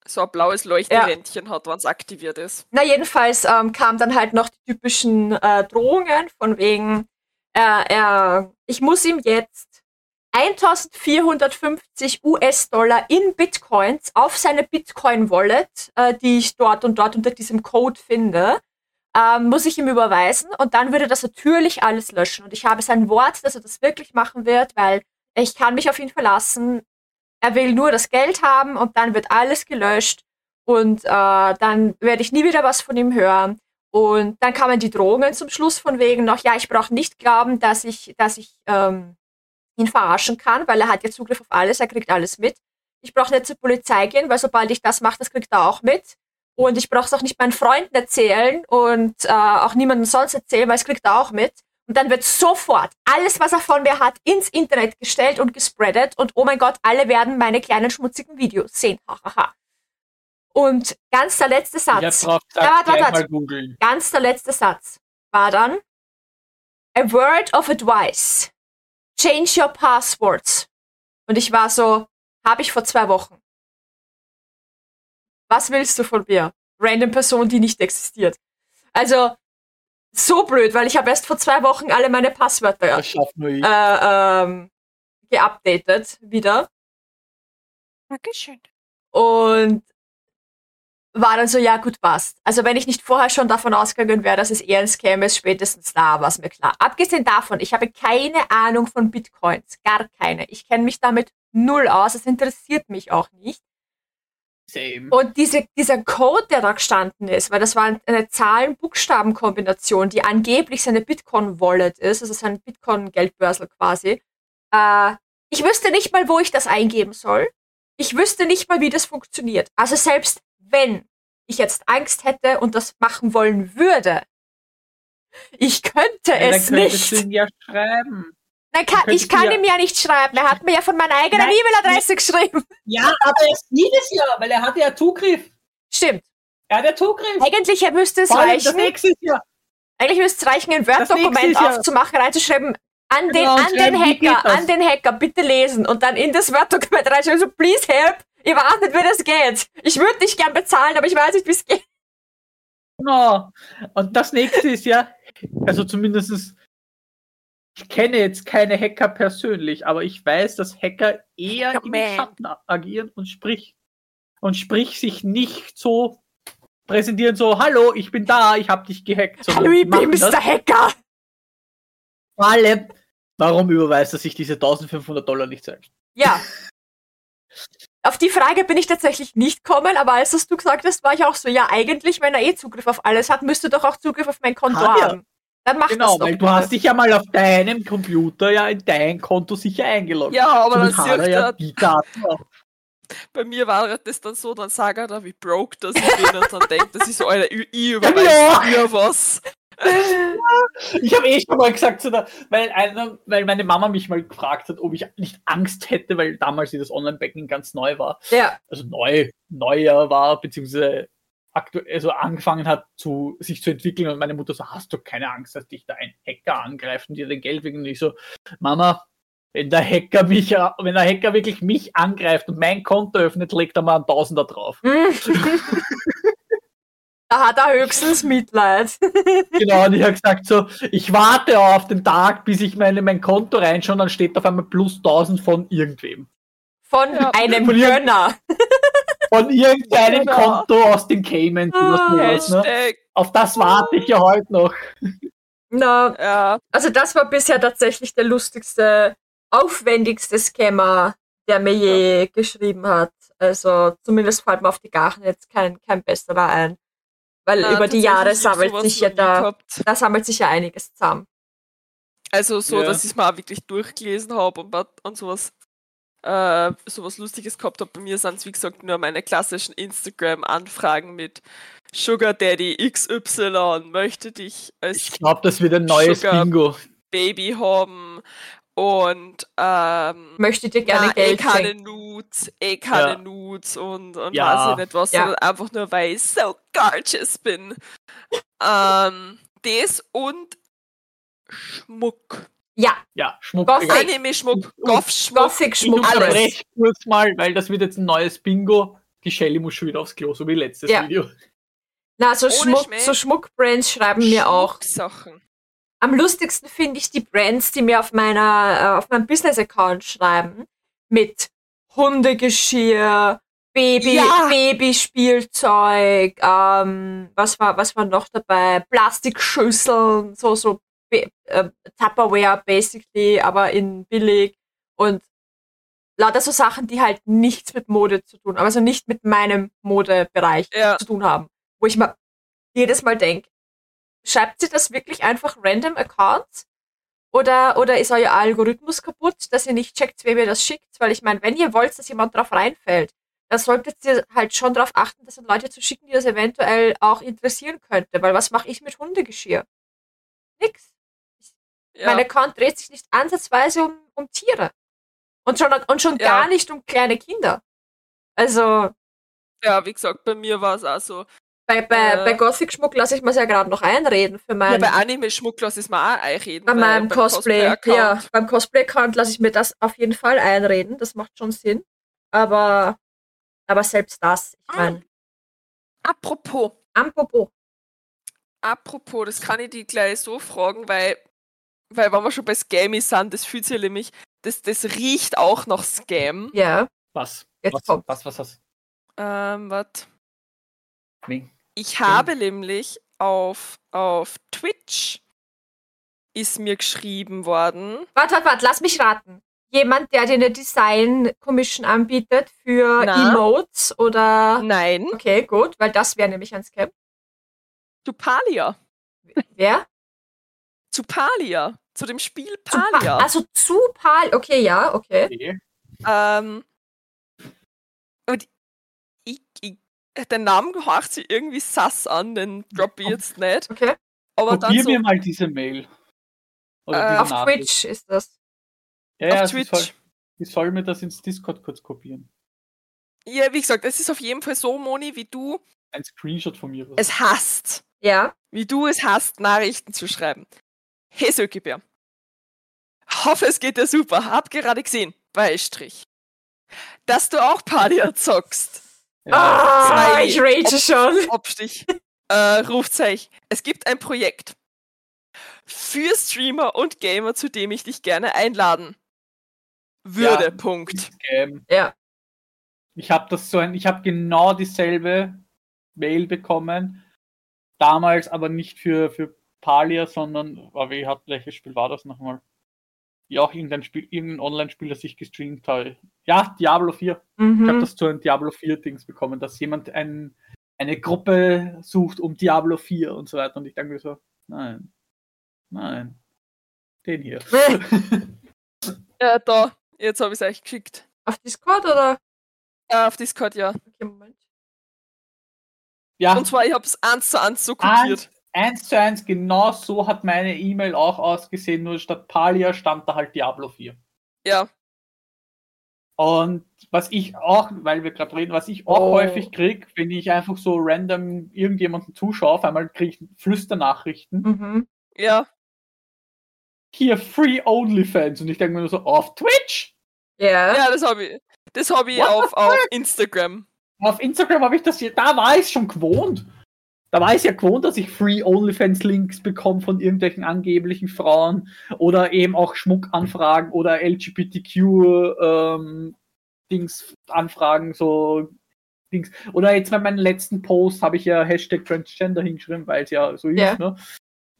so ein blaues Leuchterändchen hat, wenn es aktiviert ist. Na, jedenfalls ähm, kamen dann halt noch die typischen äh, Drohungen von wegen, äh, er, ich muss ihm jetzt 1450 US-Dollar in Bitcoins auf seine Bitcoin-Wallet, äh, die ich dort und dort unter diesem Code finde, ähm, muss ich ihm überweisen und dann würde das natürlich alles löschen. Und ich habe sein Wort, dass er das wirklich machen wird, weil ich kann mich auf ihn verlassen. Er will nur das Geld haben und dann wird alles gelöscht und äh, dann werde ich nie wieder was von ihm hören. Und dann kamen die Drohungen zum Schluss von wegen noch, ja, ich brauche nicht glauben, dass ich, dass ich ähm, ihn verarschen kann, weil er hat ja Zugriff auf alles, er kriegt alles mit. Ich brauche nicht zur Polizei gehen, weil sobald ich das mache, das kriegt er auch mit. Und ich brauche es auch nicht meinen Freunden erzählen und äh, auch niemandem sonst erzählen, weil es kriegt er auch mit. Und dann wird sofort alles, was er von mir hat, ins Internet gestellt und gespreadet. Und oh mein Gott, alle werden meine kleinen schmutzigen Videos sehen. Hahaha. Und ganz der letzte Satz. drauf Ja, warte, warte. Ganz der letzte Satz war dann A word of advice. Change your passwords. Und ich war so, habe ich vor zwei Wochen. Was willst du von mir? Random Person, die nicht existiert. Also, so blöd, weil ich habe erst vor zwei Wochen alle meine Passwörter äh, ähm, geupdatet wieder. Dankeschön. Und war dann so, ja gut, passt. Also wenn ich nicht vorher schon davon ausgegangen wäre, dass es eher ein Scam ist, spätestens da war es mir klar. Abgesehen davon, ich habe keine Ahnung von Bitcoins. Gar keine. Ich kenne mich damit null aus. Es interessiert mich auch nicht. Same. Und diese, dieser Code, der da gestanden ist, weil das war eine Zahlen-Buchstaben-Kombination, die angeblich seine Bitcoin-Wallet ist, also sein Bitcoin-Geldbörsel quasi. Äh, ich wüsste nicht mal, wo ich das eingeben soll. Ich wüsste nicht mal, wie das funktioniert. Also selbst wenn ich jetzt Angst hätte und das machen wollen würde, ich könnte Ja, dann es du nicht. ihn ja schreiben. Nein, kann, ich kann ja- ihm ja nicht schreiben. Er hat mir ja von meiner eigenen E-Mail-Adresse geschrieben. Ja, aber erst jedes Jahr, weil er hatte ja Zugriff. Stimmt. Er hat ja Zugriff. Eigentlich müsste es reichen. Eigentlich müsste es reichen, ein Word-Dokument ja- aufzumachen, reinzuschreiben, an den, Genau, an den Hacker, an den Hacker, bitte lesen und dann in das Word-Dokument reinschreiben, so, please help, ich weiß nicht, wie das geht. Ich würde nicht gern bezahlen, aber ich weiß nicht, wie es geht. Genau. Und das nächste ist ja, also zumindestens ich kenne jetzt keine Hacker persönlich, aber ich weiß, dass Hacker eher Ja, im. Schatten agieren und sprich und sprich sich nicht so präsentieren, so, hallo, ich bin da, ich hab dich gehackt. Hallo, ich bin. Mr. Hacker. Vor allem, warum überweist er sich diese 1500 Dollar nicht selbst? Ja. Auf die Frage bin ich tatsächlich nicht gekommen, aber als das du gesagt hast, war ich auch so, ja, eigentlich, wenn er eh Zugriff auf alles hat, müsste doch auch Zugriff auf mein Konto Hat er. haben. Dann mach Genau, das doch. weil du hast dich ja mal auf deinem Computer ja in dein Konto sicher eingeloggt. Ja, aber dann hat er sieht ja er, die Daten auch. bei mir war das dann so, dann sagt er da, wie broke das ich bin und dann denkt, das ist so, Alter, ich ich Ja. was. Ich habe eh schon mal gesagt, weil, einer, weil meine Mama mich mal gefragt hat, ob ich nicht Angst hätte, weil damals dieses Online-Banking ganz neu war. Ja, Also neu, neuer war, beziehungsweise aktuell, also angefangen hat, zu, sich zu entwickeln. Und meine Mutter so, hast du keine Angst, dass dich da ein Hacker angreift und dir dein Geld wegen nicht so, Mama, wenn der Hacker mich, wenn der Hacker wirklich mich angreift und mein Konto öffnet, legt er mal einen Tausender drauf. Da hat er höchstens Mitleid. Genau, und ich habe gesagt so, ich warte auf den Tag, bis ich meine, mein Konto reinschaue, und dann steht auf einmal plus 1000 von irgendwem. Von Ja. einem Von irgend- Gönner. Von irgendeinem Genau. Konto aus den Caymans oder Ah, sowas, ne? Auf das warte ich ja heute noch. Na, ja, also das war bisher tatsächlich der lustigste, aufwendigste Scammer, der mir je geschrieben hat. Also zumindest fällt mir auf die Gachen jetzt kein, kein besserer ein. Weil na, über die Jahre sammelt sich ja da, da sammelt sich ja einiges zusammen. Also so, Ja. dass ich es mal auch wirklich durchgelesen habe und, und sowas, äh, sowas Lustiges gehabt habe. Bei mir sind es, wie gesagt, nur meine klassischen Instagram-Anfragen mit Sugar Daddy XY möchte dich als Ich glaube, das wird ein neues Sugar. Bingo. Baby haben und ähm, Möchte dir gerne na, eh Geld keine schenken. Nudes, eh keine Ja. Nudes und, und Ja. weiß ich nicht was, Ja. einfach nur, weil ich so gorgeous bin. ähm, das und Schmuck. Ja, Ja, Schmuck. Anime-Schmuck, Goff-Schmuck. Ich Gothic-Schmuck, alles. unterbreche kurz mal, weil das wird jetzt ein neues Bingo. Die Shelly muss schon wieder aufs Klo, so wie letztes Ja. Video. Na, so, Ohne Schmuck, Schmäh. so Schmuckbrands schreiben mir auch. Sachen. Am lustigsten finde ich die Brands, die mir auf meiner, äh, auf meinem Business-Account schreiben. Mit Hundegeschirr, Baby, Ja. Babyspielzeug, ähm, was war, was war noch dabei? Plastikschüsseln, so, so, äh, Tupperware basically, aber in billig und lauter so Sachen, die halt nichts mit Mode zu tun haben, also nicht mit meinem Modebereich Ja. zu tun haben. Wo ich mir jedes Mal denke, schreibt sie das wirklich einfach random Accounts? Oder, oder ist euer Algorithmus kaputt, dass ihr nicht checkt, wer mir das schickt? Weil ich meine, wenn ihr wollt, dass jemand drauf reinfällt, dann solltet ihr halt schon darauf achten, das an Leute zu schicken, die das eventuell auch interessieren könnte. Weil was mache ich mit Hundegeschirr? Nix. Ja. Mein Account dreht sich nicht ansatzweise um, um Tiere. Und schon, und schon Ja. gar nicht um kleine Kinder. Also ja, wie gesagt, bei mir war es auch so. Bei, bei, Äh. bei Gothic-Schmuck lasse ich mir ja gerade noch einreden für Ja, mein, bei Anime-Schmuck lasse ich es mir auch einreden. bei meinem beim Cosplay. Cosplay-Account- ja, beim Cosplay-Account lasse ich mir das auf jeden Fall einreden. Das macht schon Sinn. Aber, aber selbst das, ich meine, Apropos, apropos. apropos, das kann ich die gleich so fragen, weil, weil wenn wir schon bei Scammy sind, das fühlt sich nämlich, das, das riecht auch nach Scam. Ja, Was? Jetzt was, kommt's. was, was, was? Ähm, warte. Wen? Ich habe nämlich auf, auf Twitch ist mir geschrieben worden. warte, warte, warte, lass mich raten. Jemand, der dir eine Design-Commission anbietet für Na? Emotes oder. Nein, Okay, gut, weil das wäre nämlich ein Scam. zu Palia. Wer? Zu Palia. Zu dem Spiel Zu Pa- Palia. Also zu Pal. Okay, ja, okay. Okay. Ähm, und ich, ich, der Name gehorcht sich irgendwie sass an, den drop ich jetzt nicht. Okay. Aber dann Probier so mir mal diese Mail. Oder Äh, diese Auf Nachricht. Twitch ist das. Ja, ja, auf Twitch. soll, sie soll mir das ins Discord kurz kopieren. Ja, wie gesagt, es ist auf jeden Fall so, Moni, wie du Ein Screenshot von mir. es hast. Ja. Wie du es hast, Nachrichten zu schreiben. Hey Sökibär. Hoffe, es geht dir super. Hab gerade gesehen. Beistrich. Dass du auch Palia zockst. Ah, Zwei- ich rage schon. Abstich. äh, Rufzeichen. Es gibt ein Projekt für Streamer und Gamer, zu dem ich dich gerne einladen würde. Ja. Punkt. Ja. Ich habe das so ein, ich habe genau dieselbe Mail bekommen. Damals aber nicht für, für Palia, sondern, aber wie hat, welches Spiel war das nochmal? Ja, auch irgendein Spiel, irgendein Online-Spiel, das ich gestreamt habe. Ja, Diablo 4. Ich habe Mhm. das zu einem Diablo 4-Dings bekommen, dass jemand ein, eine Gruppe sucht um Diablo 4 und so weiter. Und ich denke mir so, nein, nein, den hier. Äh, da. Jetzt habe ich es euch geschickt. Auf Discord oder? Äh, auf Discord, ja. Okay, Moment. ja, Und zwar, ich habe es eins zu eins so kopiert. Eins zu eins, genau so hat meine E-Mail auch ausgesehen, nur statt Palia stand da halt Diablo 4. Ja. Und was ich auch, weil wir gerade reden, was ich auch Oh. häufig krieg, wenn ich einfach so random irgendjemanden zuschaue, auf einmal kriege ich Flüsternachrichten. Mhm. Ja. Hier, Free OnlyFans. Und ich denke mir nur so, auf Twitch? Ja. Ja, das habe ich. Das habe ich What auf, auf Instagram. Auf Instagram habe ich das hier, da war ich schon gewohnt. Da war ich ja gewohnt, dass ich Free OnlyFans-Links bekomme von irgendwelchen angeblichen Frauen oder eben auch Schmuckanfragen oder LGBTQ-Dings Anfragen, so Dings. Oder jetzt bei meinem letzten Post habe ich ja Hashtag Transgender hingeschrieben, weil es ja so ist, Ja. ne?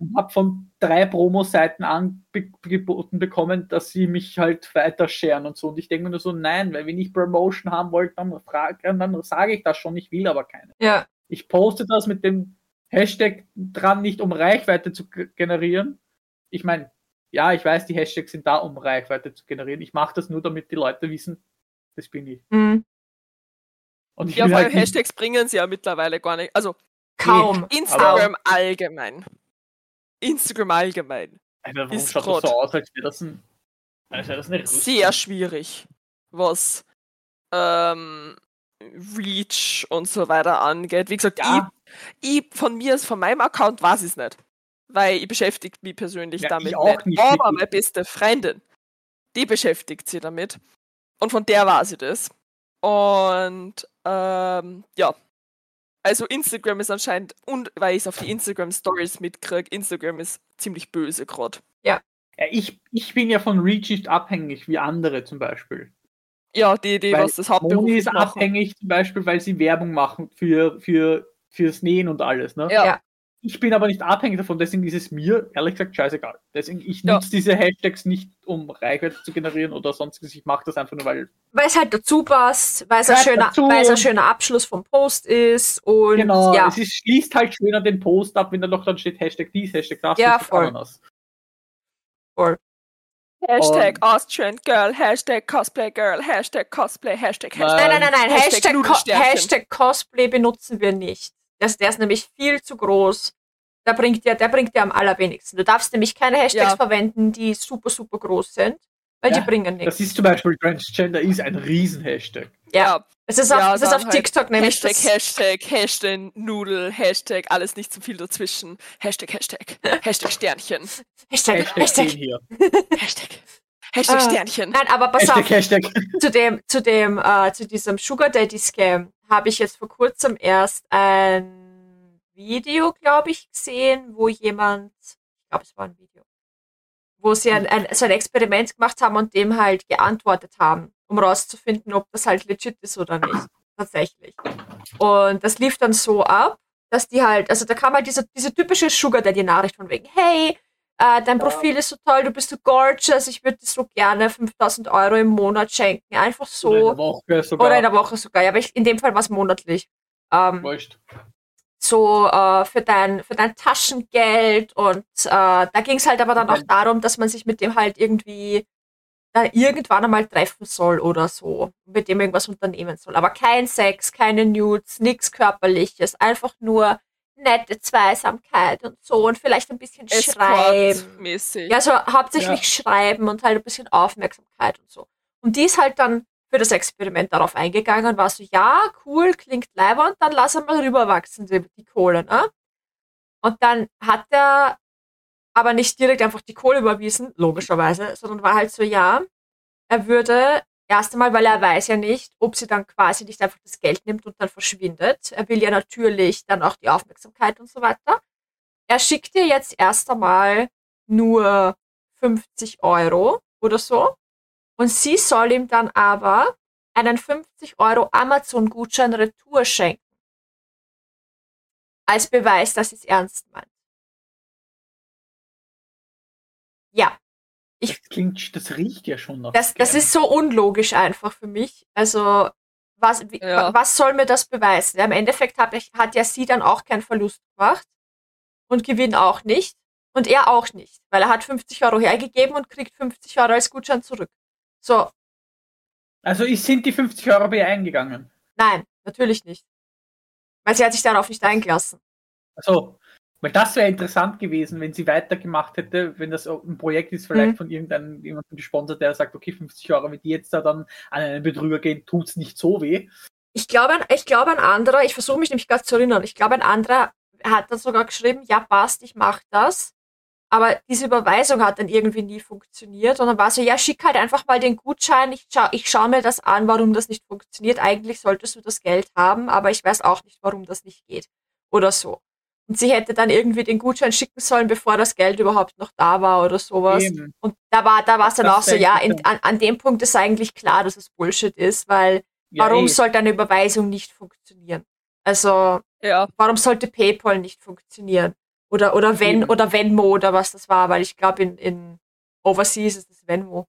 Und habe von drei Promo-Seiten angeboten bekommen, dass sie mich halt weiter sharen und so. Und ich denke mir nur so, nein, weil wenn ich Promotion haben wollte, dann, frag- dann sage ich das schon, ich will aber keine. Ja. Ich poste das mit dem Hashtag dran, nicht um Reichweite zu ge- generieren. Ich meine, ja, ich weiß, die Hashtags sind da, um Reichweite zu generieren. Ich mache das nur, damit die Leute wissen, das bin ich. Mhm. Und ich Ja, will weil halt nicht, Hashtags bringen sie ja mittlerweile gar nicht. Also Kaum. Instagram allgemein. Instagram allgemein. Alter, warum ist schaut das so aus, als wäre das ein. Als wäre das eine Sehr schwierig, was ähm, Reach und so weiter angeht. Wie gesagt, Ja. ich, ich von mir, von meinem Account weiß ich es nicht. Weil ich beschäftige mich persönlich Ja, damit ich auch nicht Aber meine beste Freundin, die beschäftigt sich damit. Und von der weiß ich das. Und ähm, ja. Also Instagram ist anscheinend, und weil ich es auf die Instagram Stories mitkriege, Instagram ist ziemlich böse gerade. Ja, ich, ich bin ja von Reach nicht abhängig, wie andere zum Beispiel. Ja, die Idee, Weil was das Hauptberuf Moni ist machen. abhängig zum Beispiel, weil sie Werbung machen für, für, fürs Nähen und alles. Ne? Ja. Ja. Ich bin aber nicht abhängig davon, deswegen ist es mir ehrlich gesagt scheißegal. Deswegen, ich Ja. nutze diese Hashtags nicht, um Reichweite zu generieren oder sonstiges. Ich mache das einfach nur, weil. Weil es halt dazu passt, weil es ein schöner, weil es ein schöner Abschluss vom Post ist und Genau, ja. es ist, schließt halt schöner den Post ab, wenn da noch dann steht Hashtag dies, Hashtag das. Ja, Hashtag voll. Ananas. Hashtag Und- Austrian Girl, Hashtag Cosplay Girl, Hashtag Cosplay, Hashtag. Hashtag. Nein, nein, nein, nein. Hashtag Hashtag, Co. Hashtag Cosplay benutzen wir nicht. Das, der ist nämlich viel zu groß. Der bringt dir, der bringt dir am allerwenigsten. Du darfst nämlich keine Hashtags Ja. verwenden, die super, super groß sind, weil Ja, die bringen nichts. Das ist zum Beispiel Transgender ist ein Riesen-Hashtag. Ja. Es ist auf, Ja, es ist auf halt TikTok nämlich Hashtag, das, Hashtag, Hashtag Nudel, Hashtag, alles nicht zu viel dazwischen. Hashtag, Hashtag, Hashtag Sternchen, Hashtag, Hashtag 10 Hashtag. hier. Hashtag, Hashtag Ah. Sternchen. Nein, aber pass Hashtag, auf, Hashtag. zu dem, zu dem, äh, zu diesem Sugar Daddy Scam habe ich jetzt vor kurzem erst ein Video, glaube ich, gesehen, wo jemand, ich glaube, es war ein Video, wo sie ein, ein, so ein Experiment gemacht haben und dem halt geantwortet haben, um rauszufinden, ob das halt legit ist oder nicht. Tatsächlich. Und das lief dann so ab, dass die halt, also da kam halt diese, diese typische Sugar Daddy Nachricht von wegen, hey, äh, dein Profil ist so toll, du bist so gorgeous, ich würde dir so gerne 5000 Euro im Monat schenken. Einfach Oder in so. der Woche sogar. Oder in der Woche sogar. Ja, aber ich, in dem Fall war es monatlich. Ähm, Wurscht. so äh, für, dein, für dein Taschengeld und äh, da ging es halt aber dann auch darum, dass man sich mit dem halt irgendwie da irgendwann einmal treffen soll oder so, mit dem irgendwas unternehmen soll. Aber kein Sex, keine Nudes, nichts Körperliches, einfach nur nette Zweisamkeit und so und vielleicht ein bisschen schreiben. Escort-mäßig. Ja, so hauptsächlich schreiben und halt ein bisschen Aufmerksamkeit und so. Und die ist halt dann für das Experiment darauf eingegangen und war so, ja, cool, klingt leibernd, dann lass er mal rüberwachsen, die, die Kohle, ne? Und dann hat er aber nicht direkt einfach die Kohle überwiesen, logischerweise, sondern war halt so, ja, er würde erst einmal, weil er weiß ja nicht, ob sie dann quasi nicht einfach das Geld nimmt und dann verschwindet. Er will ja natürlich dann auch die Aufmerksamkeit und so weiter. Er schickt dir jetzt erst einmal nur 50 Euro oder so. Und sie soll ihm dann aber einen 50 Euro Amazon-Gutschein Retour schenken. Als Beweis, dass sie es ernst meint. Ja. Ich, Das klingt, das riecht ja schon nach. das, das ist so unlogisch einfach für mich. Also, was, wie, Ja. was soll mir das beweisen? Im Endeffekt hat, hat ja sie dann auch keinen Verlust gemacht und Gewinn auch nicht und er auch nicht, weil er hat 50 Euro hergegeben und kriegt 50 Euro als Gutschein zurück. So, Also sind die 50 Euro bei ihr eingegangen. nein, natürlich nicht. Weil sie hat sich darauf nicht eingelassen. Also, weil das wäre interessant gewesen, wenn sie weitergemacht hätte, wenn das ein Projekt ist, vielleicht Mhm. von irgendeinem jemandem gesponsert, der sagt, okay, 50 Euro, wenn die jetzt da dann an einen Betrüger gehen, tut's nicht so weh. Ich glaube, ein, ich glaube, ein anderer, ich versuche mich nämlich gerade zu erinnern, ich glaube, ein anderer hat dann sogar geschrieben, ja, passt, ich mache das. Aber diese Überweisung hat dann irgendwie nie funktioniert. Und dann war so, ja, schick halt einfach mal den Gutschein, ich, schau, ich schaue mir das an, warum das nicht funktioniert. Eigentlich solltest du das Geld haben, aber ich weiß auch nicht, warum das nicht geht. Oder so. Und sie hätte dann irgendwie den Gutschein schicken sollen, bevor das Geld überhaupt noch da war oder sowas. Eben. Und da war da war es dann Das auch so, ja, ich in, an, an dem Punkt ist eigentlich klar, dass es Bullshit ist, weil Ja, warum eh. sollte eine Überweisung nicht funktionieren? Also, Ja, warum sollte PayPal nicht funktionieren? Oder, oder Ven, Eben. oder Venmo oder was das war, weil ich glaube, in, in Overseas ist es Venmo.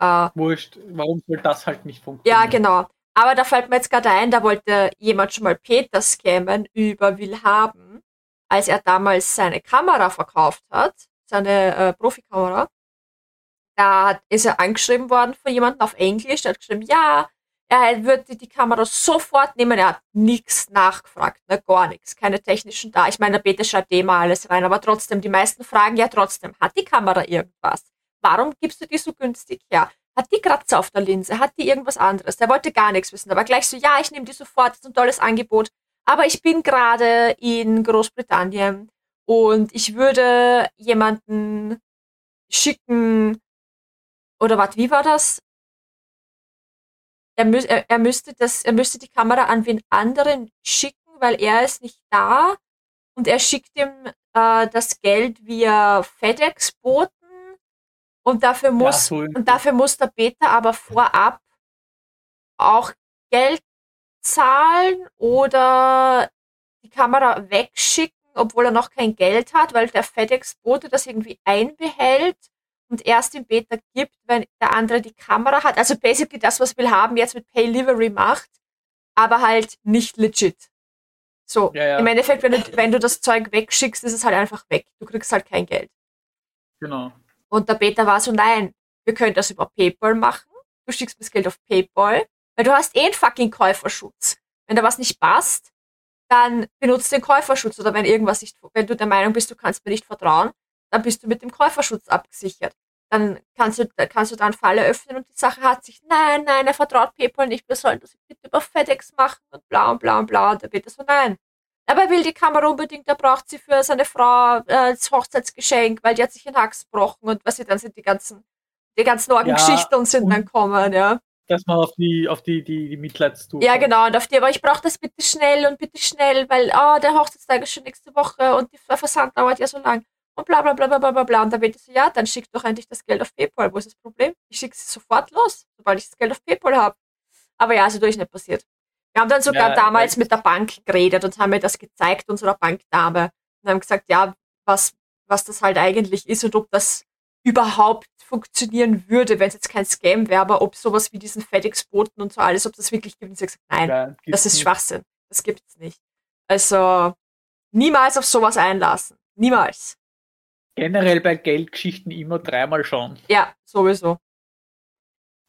Äh, Wurscht, warum soll das halt nicht funktionieren? ja, genau. Aber da fällt mir jetzt gerade ein, da wollte jemand schon mal Peter scammen über Willhaben, als er damals seine Kamera verkauft hat, seine äh, Profikamera. Da ist er angeschrieben worden von jemandem auf Englisch, der hat geschrieben, ja, er würde die Kamera sofort nehmen, er hat nichts nachgefragt, ne, gar nichts, keine technischen da. Ich meine, der Peter schreibt eh mal alles rein, aber trotzdem, die meisten fragen ja trotzdem, hat die Kamera irgendwas? Warum gibst du die so günstig her? Hat die Kratzer auf der Linse? Hat die irgendwas anderes? Der wollte gar nichts wissen, aber gleich so, ja, ich nehme die sofort, das ist ein tolles Angebot. Aber ich bin gerade in Großbritannien und ich würde jemanden schicken, oder was, wie war das? Er, mü er, er, müsste das, er müsste die Kamera an wen anderen schicken, weil er ist nicht da und er schickt ihm äh, das Geld via FedEx-Boten und dafür muss und dafür muss der Peter aber vorab auch Geld zahlen oder die Kamera wegschicken, obwohl er noch kein Geld hat, weil der FedEx-Bote das irgendwie einbehält und erst dem Beta gibt, wenn der andere die Kamera hat. Also basically das, was wir haben jetzt mit Pay Livery macht, aber halt nicht legit. So, Ja, ja. im Endeffekt, wenn du, wenn du das Zeug wegschickst, ist es halt einfach weg. Du kriegst halt kein Geld. Genau. Und der Peter war so, nein, wir können das über PayPal machen. Du schickst mir das Geld auf PayPal, weil du hast eh einen fucking Käuferschutz. Wenn da was nicht passt, dann benutzt den Käuferschutz oder wenn irgendwas nicht, wenn du der Meinung bist, du kannst mir nicht vertrauen, dann bist du mit dem Käuferschutz abgesichert. Dann kannst du, kannst du da einen Fall eröffnen und die Sache hat sich, nein, nein, er vertraut PayPal nicht, wir sollen das bitte über FedEx machen und bla und bla und bla. Und der Peter so, nein. Aber er will die Kamera unbedingt, er braucht sie für seine Frau äh, als Hochzeitsgeschenk, weil die hat sich den Hax gebrochen und was sie dann sind die ganzen, die ganzen Orgengeschichten Ja, und sind dann kommen, ja. Dass man auf die, auf die, die, die Mitleidstour. Ja, genau. Und auf die, aber ich brauche das bitte schnell und bitte schnell, weil ah, der Hochzeitstag ist schon nächste Woche und die- der Versand dauert ja so lang. Und bla bla bla bla bla bla bla. Und dann wird so, ja, dann schick doch endlich das Geld auf PayPal. Wo ist das Problem? Ich schicke es sofort los, sobald ich das Geld auf PayPal habe. Aber ja, ist natürlich nicht passiert. Wir haben dann sogar Ja, damals mit der Bank geredet und haben mir das gezeigt, unserer Bankdame. Und haben gesagt, ja, was, was das halt eigentlich ist und ob das überhaupt funktionieren würde, wenn es jetzt kein Scam wäre, aber ob sowas wie diesen FedEx-Boten und so alles, ob das wirklich gibt. Und sie hat gesagt, nein, Ja, das ist nicht. Schwachsinn. Das gibt's nicht. Also niemals auf sowas einlassen. Niemals. Generell bei Geldgeschichten immer dreimal schauen. Ja, sowieso.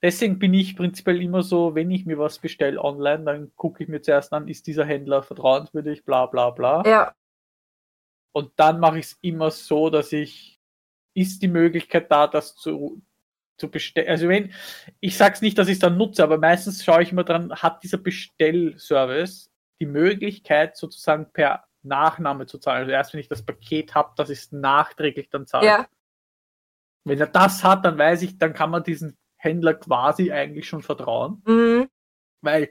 Deswegen bin ich prinzipiell immer so, wenn ich mir was bestelle online, dann gucke ich mir zuerst an, ist dieser Händler vertrauenswürdig, bla bla bla. Ja, Und dann mache ich es immer so, dass ich, ist die Möglichkeit da, das zu, zu bestellen. Also wenn, ich sag's nicht, dass ich es dann nutze, aber meistens schaue ich immer dran, hat dieser Bestellservice die Möglichkeit sozusagen per Nachname zu zahlen. Also erst wenn ich das Paket habe, dass ich es nachträglich dann zahle. ja, Wenn er das hat, dann weiß ich, dann kann man diesen Händler quasi eigentlich schon vertrauen, mhm. weil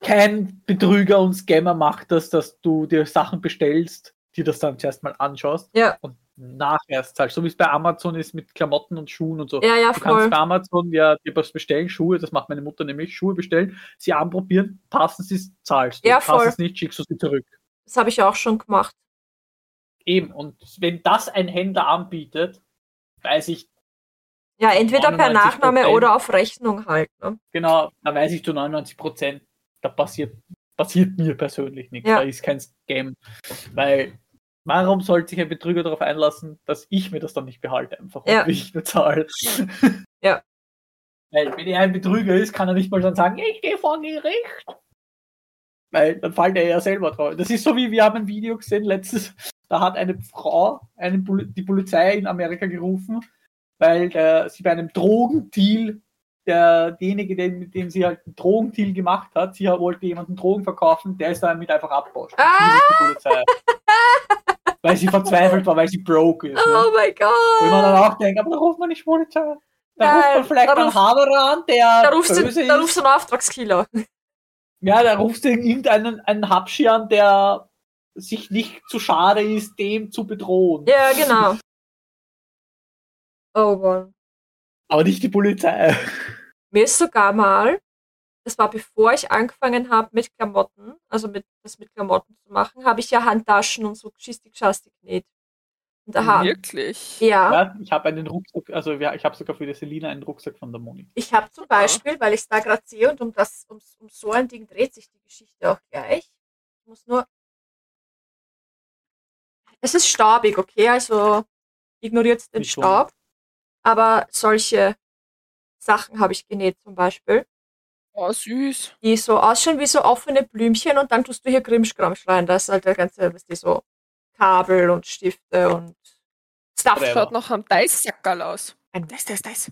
kein Betrüger und Scammer macht das, dass du dir Sachen bestellst, dir das dann zuerst mal anschaust ja, und nachher zahlst. So wie es bei Amazon ist mit Klamotten und Schuhen und so. ja, ja, Du kannst voll. bei Amazon ja dir was bestellen, Schuhe, das macht meine Mutter nämlich, Schuhe bestellen, sie anprobieren, passen sie, zahlst du. Ja, Passt voll. es nicht, schickst du sie zurück. Das habe ich auch schon gemacht. Eben, und wenn das ein Händler anbietet, weiß ich, Ja, entweder per 99%. Nachname oder auf Rechnung halt. Ne? genau, da weiß ich zu 99 Prozent, da passiert, passiert mir persönlich nichts. Ja. Da ist kein Scam. Weil, warum sollte sich ein Betrüger darauf einlassen, dass ich mir das dann nicht behalte, einfach Ja. und ich nur zahle? Ja. Weil, wenn er ein Betrüger ist, kann er nicht mal dann sagen, ich gehe vor Gericht. Weil dann fällt er ja selber drauf. Das ist so wie, wir haben ein Video gesehen letztes, da hat eine Frau Poli die Polizei in Amerika gerufen, weil der, sie bei einem Drogendeal, der, derjenige, den, mit dem sie halt einen Drogendeal gemacht hat, sie wollte jemanden Drogen verkaufen, der ist damit einfach abbauscht. Ah! Die Polizei. Weil sie verzweifelt war, weil sie broke ist. Oh Ne? mein Wo man Gott. dann auch denkt, aber da ruft man nicht Polizei. Da Nein, ruft man vielleicht einen Haberer an, der Da rufst, böse du, da rufst du einen Auftragskiller. Ja, da rufst du irgendeinen einen Habschi an, der sich nicht zu schade ist, dem zu bedrohen. Ja, genau. Oh Gott. Aber nicht die Polizei. Mir ist sogar mal, das war bevor ich angefangen habe mit Klamotten, also mit, das mit Klamotten zu machen, habe ich ja Handtaschen und so Geschisti-Geschasti genäht. Und da haben, Wirklich? ja, Ja, ich habe einen Rucksack, also ja, ich habe sogar für die Selina einen Rucksack von der Moni. ich habe zum Beispiel, weil ich es da gerade sehe und um, das, um, um so ein Ding dreht sich die Geschichte auch gleich. Ich muss nur. Es ist staubig, okay, also ignoriert den. Staub. Aber solche Sachen habe ich genäht zum Beispiel. Oh, süß. die so ausschauen wie so offene Blümchen und dann tust du hier Krimschkramsch rein. Da ist halt der ganze, was die so Kabel und Stifte und Stuff. Whatever. Schaut noch am Dice-Sackerl aus. Ein, Dice, Dice, Dice.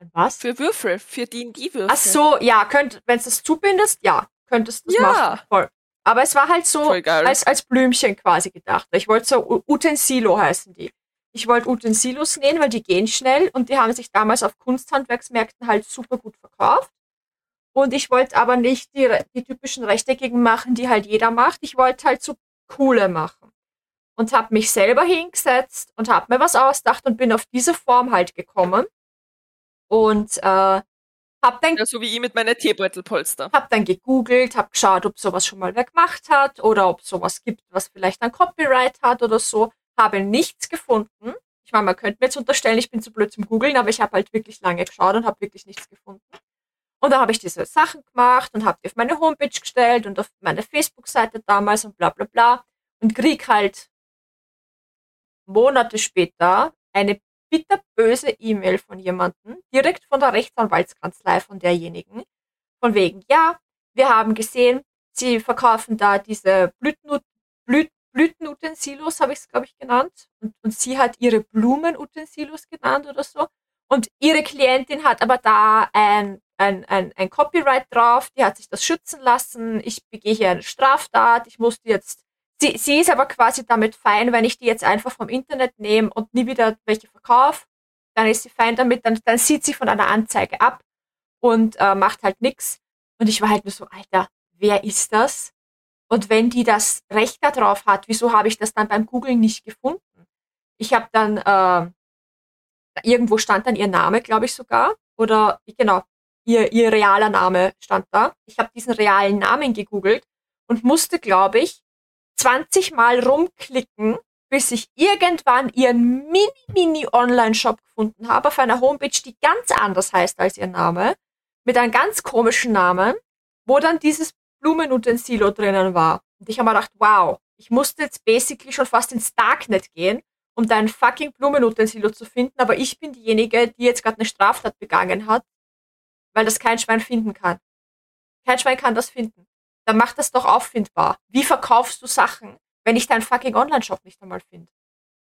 ein was? Für Würfel, für D&D-Würfel. Ach so, ja, könnt, wenn du das zubindest, ja, könntest du das Ja. machen. Voll. Aber es war halt so als, als Blümchen quasi gedacht. Ich wollte so U- Utensilo heißen die. Ich wollte Utensilos nähen, weil die gehen schnell und die haben sich damals auf Kunsthandwerksmärkten halt super gut verkauft. Und ich wollte aber nicht die, die typischen rechteckigen machen, die halt jeder macht. Ich wollte halt so coole machen. Und habe mich selber hingesetzt und habe mir was ausgedacht und bin auf diese Form halt gekommen. Und äh, habe dann Ja, so wie ich mit meinen Teebeutelpolster. hab dann gegoogelt, hab geschaut, ob sowas schon mal wer gemacht hat oder ob sowas gibt, was vielleicht ein Copyright hat oder so. Habe nichts gefunden. Ich meine, man könnte mir jetzt unterstellen, ich bin zu blöd zum Googeln, aber ich habe halt wirklich lange geschaut und habe wirklich nichts gefunden. Und da habe ich diese Sachen gemacht und habe die auf meine Homepage gestellt und auf meine Facebook-Seite damals und bla bla bla. Und krieg halt Monate später eine bitterböse E-Mail von jemandem, direkt von der Rechtsanwaltskanzlei von derjenigen, von wegen, ja, wir haben gesehen, sie verkaufen da diese Blütenut Blüt Blütenutensilos, habe ich es, glaube ich, genannt. Und, und sie hat ihre Blumenutensilos genannt oder so. Und ihre Klientin hat aber da ein, ein, ein, ein Copyright drauf, die hat sich das schützen lassen. Ich begehe hier eine Straftat, ich musste jetzt. Sie, sie ist aber quasi damit fein, wenn ich die jetzt einfach vom Internet nehme und nie wieder welche verkaufe, dann ist sie fein damit, dann, dann sieht sie von einer Anzeige ab und äh, macht halt nichts. Und ich war halt nur so, Alter, wer ist das? Und wenn die das Recht darauf hat, wieso habe ich das dann beim Googlen nicht gefunden? Ich habe dann, äh, irgendwo stand dann ihr Name, glaube ich sogar, oder genau, ihr, ihr realer Name stand da. Ich habe diesen realen Namen gegoogelt und musste, glaube ich, 20 Mal rumklicken, bis ich irgendwann ihren Mini-Mini-Online-Shop gefunden habe auf einer Homepage, die ganz anders heißt als ihr Name, mit einem ganz komischen Namen, wo dann dieses Blumenutensilo drinnen war. Und ich habe mir gedacht, wow, ich musste jetzt basically schon fast ins Darknet gehen, um dein fucking Blumenutensilo zu finden, aber ich bin diejenige, die jetzt gerade eine Straftat begangen hat, weil das kein Schwein finden kann. Kein Schwein kann das finden. Dann mach das doch auffindbar. Wie verkaufst du Sachen, wenn ich deinen fucking Online-Shop nicht einmal finde?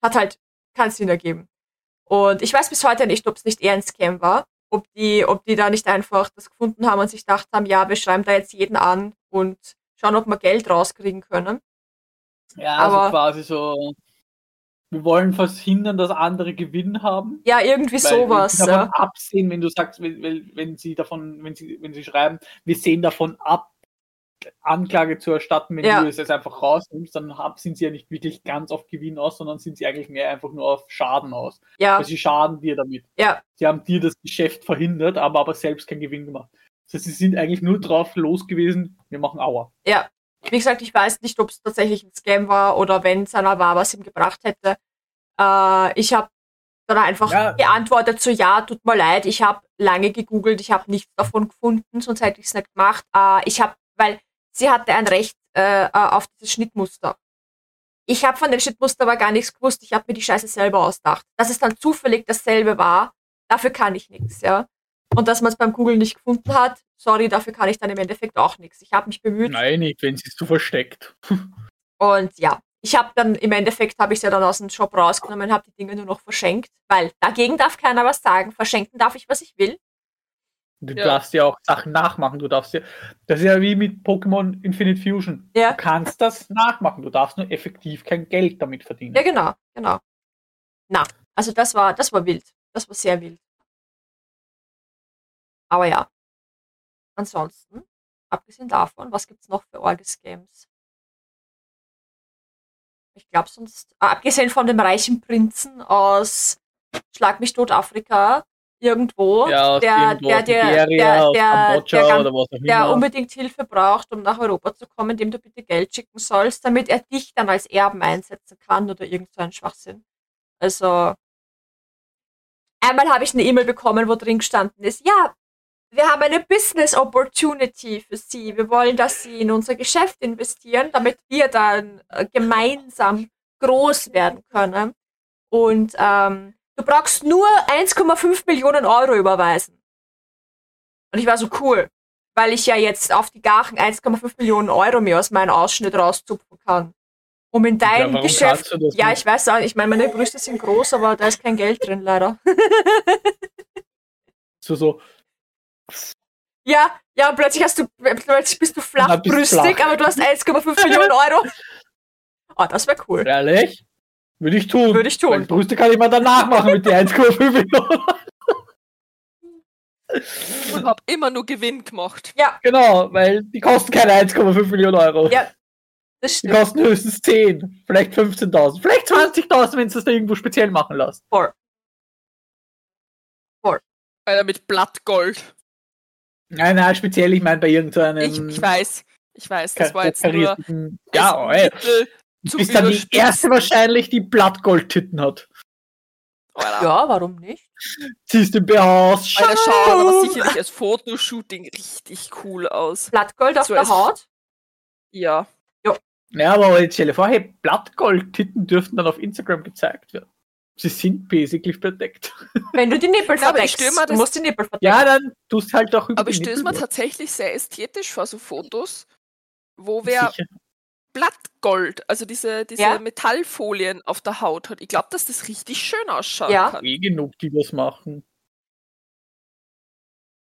Hat halt keinen Sinn ergeben. Und ich weiß bis heute nicht, ob es nicht eher ein Scam war, ob die, ob die da nicht einfach das gefunden haben und sich gedacht haben, ja, wir schreiben da jetzt jeden an und schauen, ob wir Geld rauskriegen können. Ja, Aber- also quasi so. Wir wollen verhindern, dass andere Gewinn haben. Ja, irgendwie Weil sowas. Wenn sie davon Ja. absehen, wenn du sagst, wenn, wenn, wenn sie davon, wenn sie, wenn sie schreiben, wir sehen davon ab, Anklage zu erstatten, wenn Ja. du es jetzt einfach rausnimmst, dann sind sie ja nicht wirklich ganz auf Gewinn aus, sondern sind sie eigentlich mehr einfach nur auf Schaden aus. ja, Weil sie schaden dir damit. ja, Sie haben dir das Geschäft verhindert, aber, aber selbst keinen Gewinn gemacht. Das heißt, sie sind eigentlich nur drauf los gewesen, wir machen Aua. ja. Wie gesagt, ich weiß nicht, ob es tatsächlich ein Scam war oder wenn es einer war, was ihm gebracht hätte. Äh, ich habe dann einfach Ja. geantwortet so, ja, tut mir leid, ich habe lange gegoogelt, ich habe nichts davon gefunden, sonst hätte ich es nicht gemacht. Äh, ich habe, weil sie hatte ein Recht äh, äh, auf dieses Schnittmuster. Ich habe von dem Schnittmuster aber gar nichts gewusst, ich habe mir die Scheiße selber ausgedacht. Dass es dann zufällig dasselbe war, dafür kann ich nichts, ja. Und dass man es beim Google nicht gefunden hat, sorry, dafür kann ich dann im Endeffekt auch nichts. Ich habe mich bemüht, Nein, nicht, wenn sie es zu versteckt. und ja, ich habe dann im Endeffekt habe ich ja dann aus dem Shop rausgenommen, habe die Dinge nur noch verschenkt, weil dagegen darf keiner was sagen. Verschenken darf ich, was ich will. Du Ja. darfst ja auch Sachen nachmachen. Du darfst ja, das ist ja wie mit Pokémon Infinite Fusion. Ja. Du kannst das nachmachen. Du darfst nur effektiv kein Geld damit verdienen. Ja, genau, genau. Na, also das war, das war wild. Das war sehr wild. Aber ja. Ansonsten, abgesehen davon, was gibt's noch für Orges-Games? Ich glaube sonst, ah, abgesehen von dem reichen Prinzen aus Schlag mich tot Afrika, irgendwo, Ja, der, der, Nigeria, unbedingt Hilfe braucht, um nach Europa zu kommen, dem du bitte Geld schicken sollst, damit er dich dann als Erben einsetzen kann oder irgend so ein Schwachsinn. Also, einmal habe ich eine E-Mail bekommen, wo drin gestanden ist, ja, wir haben eine Business Opportunity für Sie. Wir wollen, dass Sie in unser Geschäft investieren, damit wir dann äh, gemeinsam groß werden können. Und ähm, du brauchst nur 1,5 Millionen Euro überweisen. Und ich war so cool, weil ich ja jetzt auf die Gachen 1,5 Millionen Euro mir aus meinem Ausschnitt rauszupfen kann. Um in ja, dein warum Geschäft. Ja, ich weiß auch, ich meine, meine Brüste sind groß, aber da ist kein Geld drin, leider. So, so, Ja, ja, und plötzlich hast du, plötzlich bist du flachbrüstig, flach. aber du hast 1,5 Millionen Euro. Oh, das wäre cool. ehrlich? Würde ich tun. Würde ich tun. Weil Brüste kann ich mal danach machen mit den 1,5 Millionen. Und hab immer nur Gewinn gemacht. genau, weil die kosten keine 1,5 Millionen Euro. Ja, Das Die stimmt. kosten höchstens 10, vielleicht 15.000, vielleicht 20.000, wenn du das da irgendwo speziell machen lässt. Voll. Einer mit Blattgold. Nein, nein, speziell, ich meine bei irgendeinem. Ich, ich weiß. Ich weiß, das war jetzt nur Ja, als ey. Du bist dann die erste wahrscheinlich, die Blattgoldtitten hat. Ja, warum nicht? Ziehst den BH aus. Der schaut aber sicherlich als Fotoshooting richtig cool aus. Blattgold auf So der Haut? Ja. Ja, aber jetzt stell dir vor, hey, Blattgold-Titten dürften dann auf Instagram gezeigt werden. Sie sind basically verdeckt. Wenn du die Nippel aber ich verdeckst, mir du musst die Nippel verdecken. Ja, dann tust halt auch über Aber ich Nippel mir tatsächlich sehr ästhetisch vor, so Fotos, wo wer Sicher. Blattgold, also diese, diese Ja. Metallfolien auf der Haut hat. Ich glaube, dass das richtig schön ausschauen Ja. kann. eh genug, die das machen.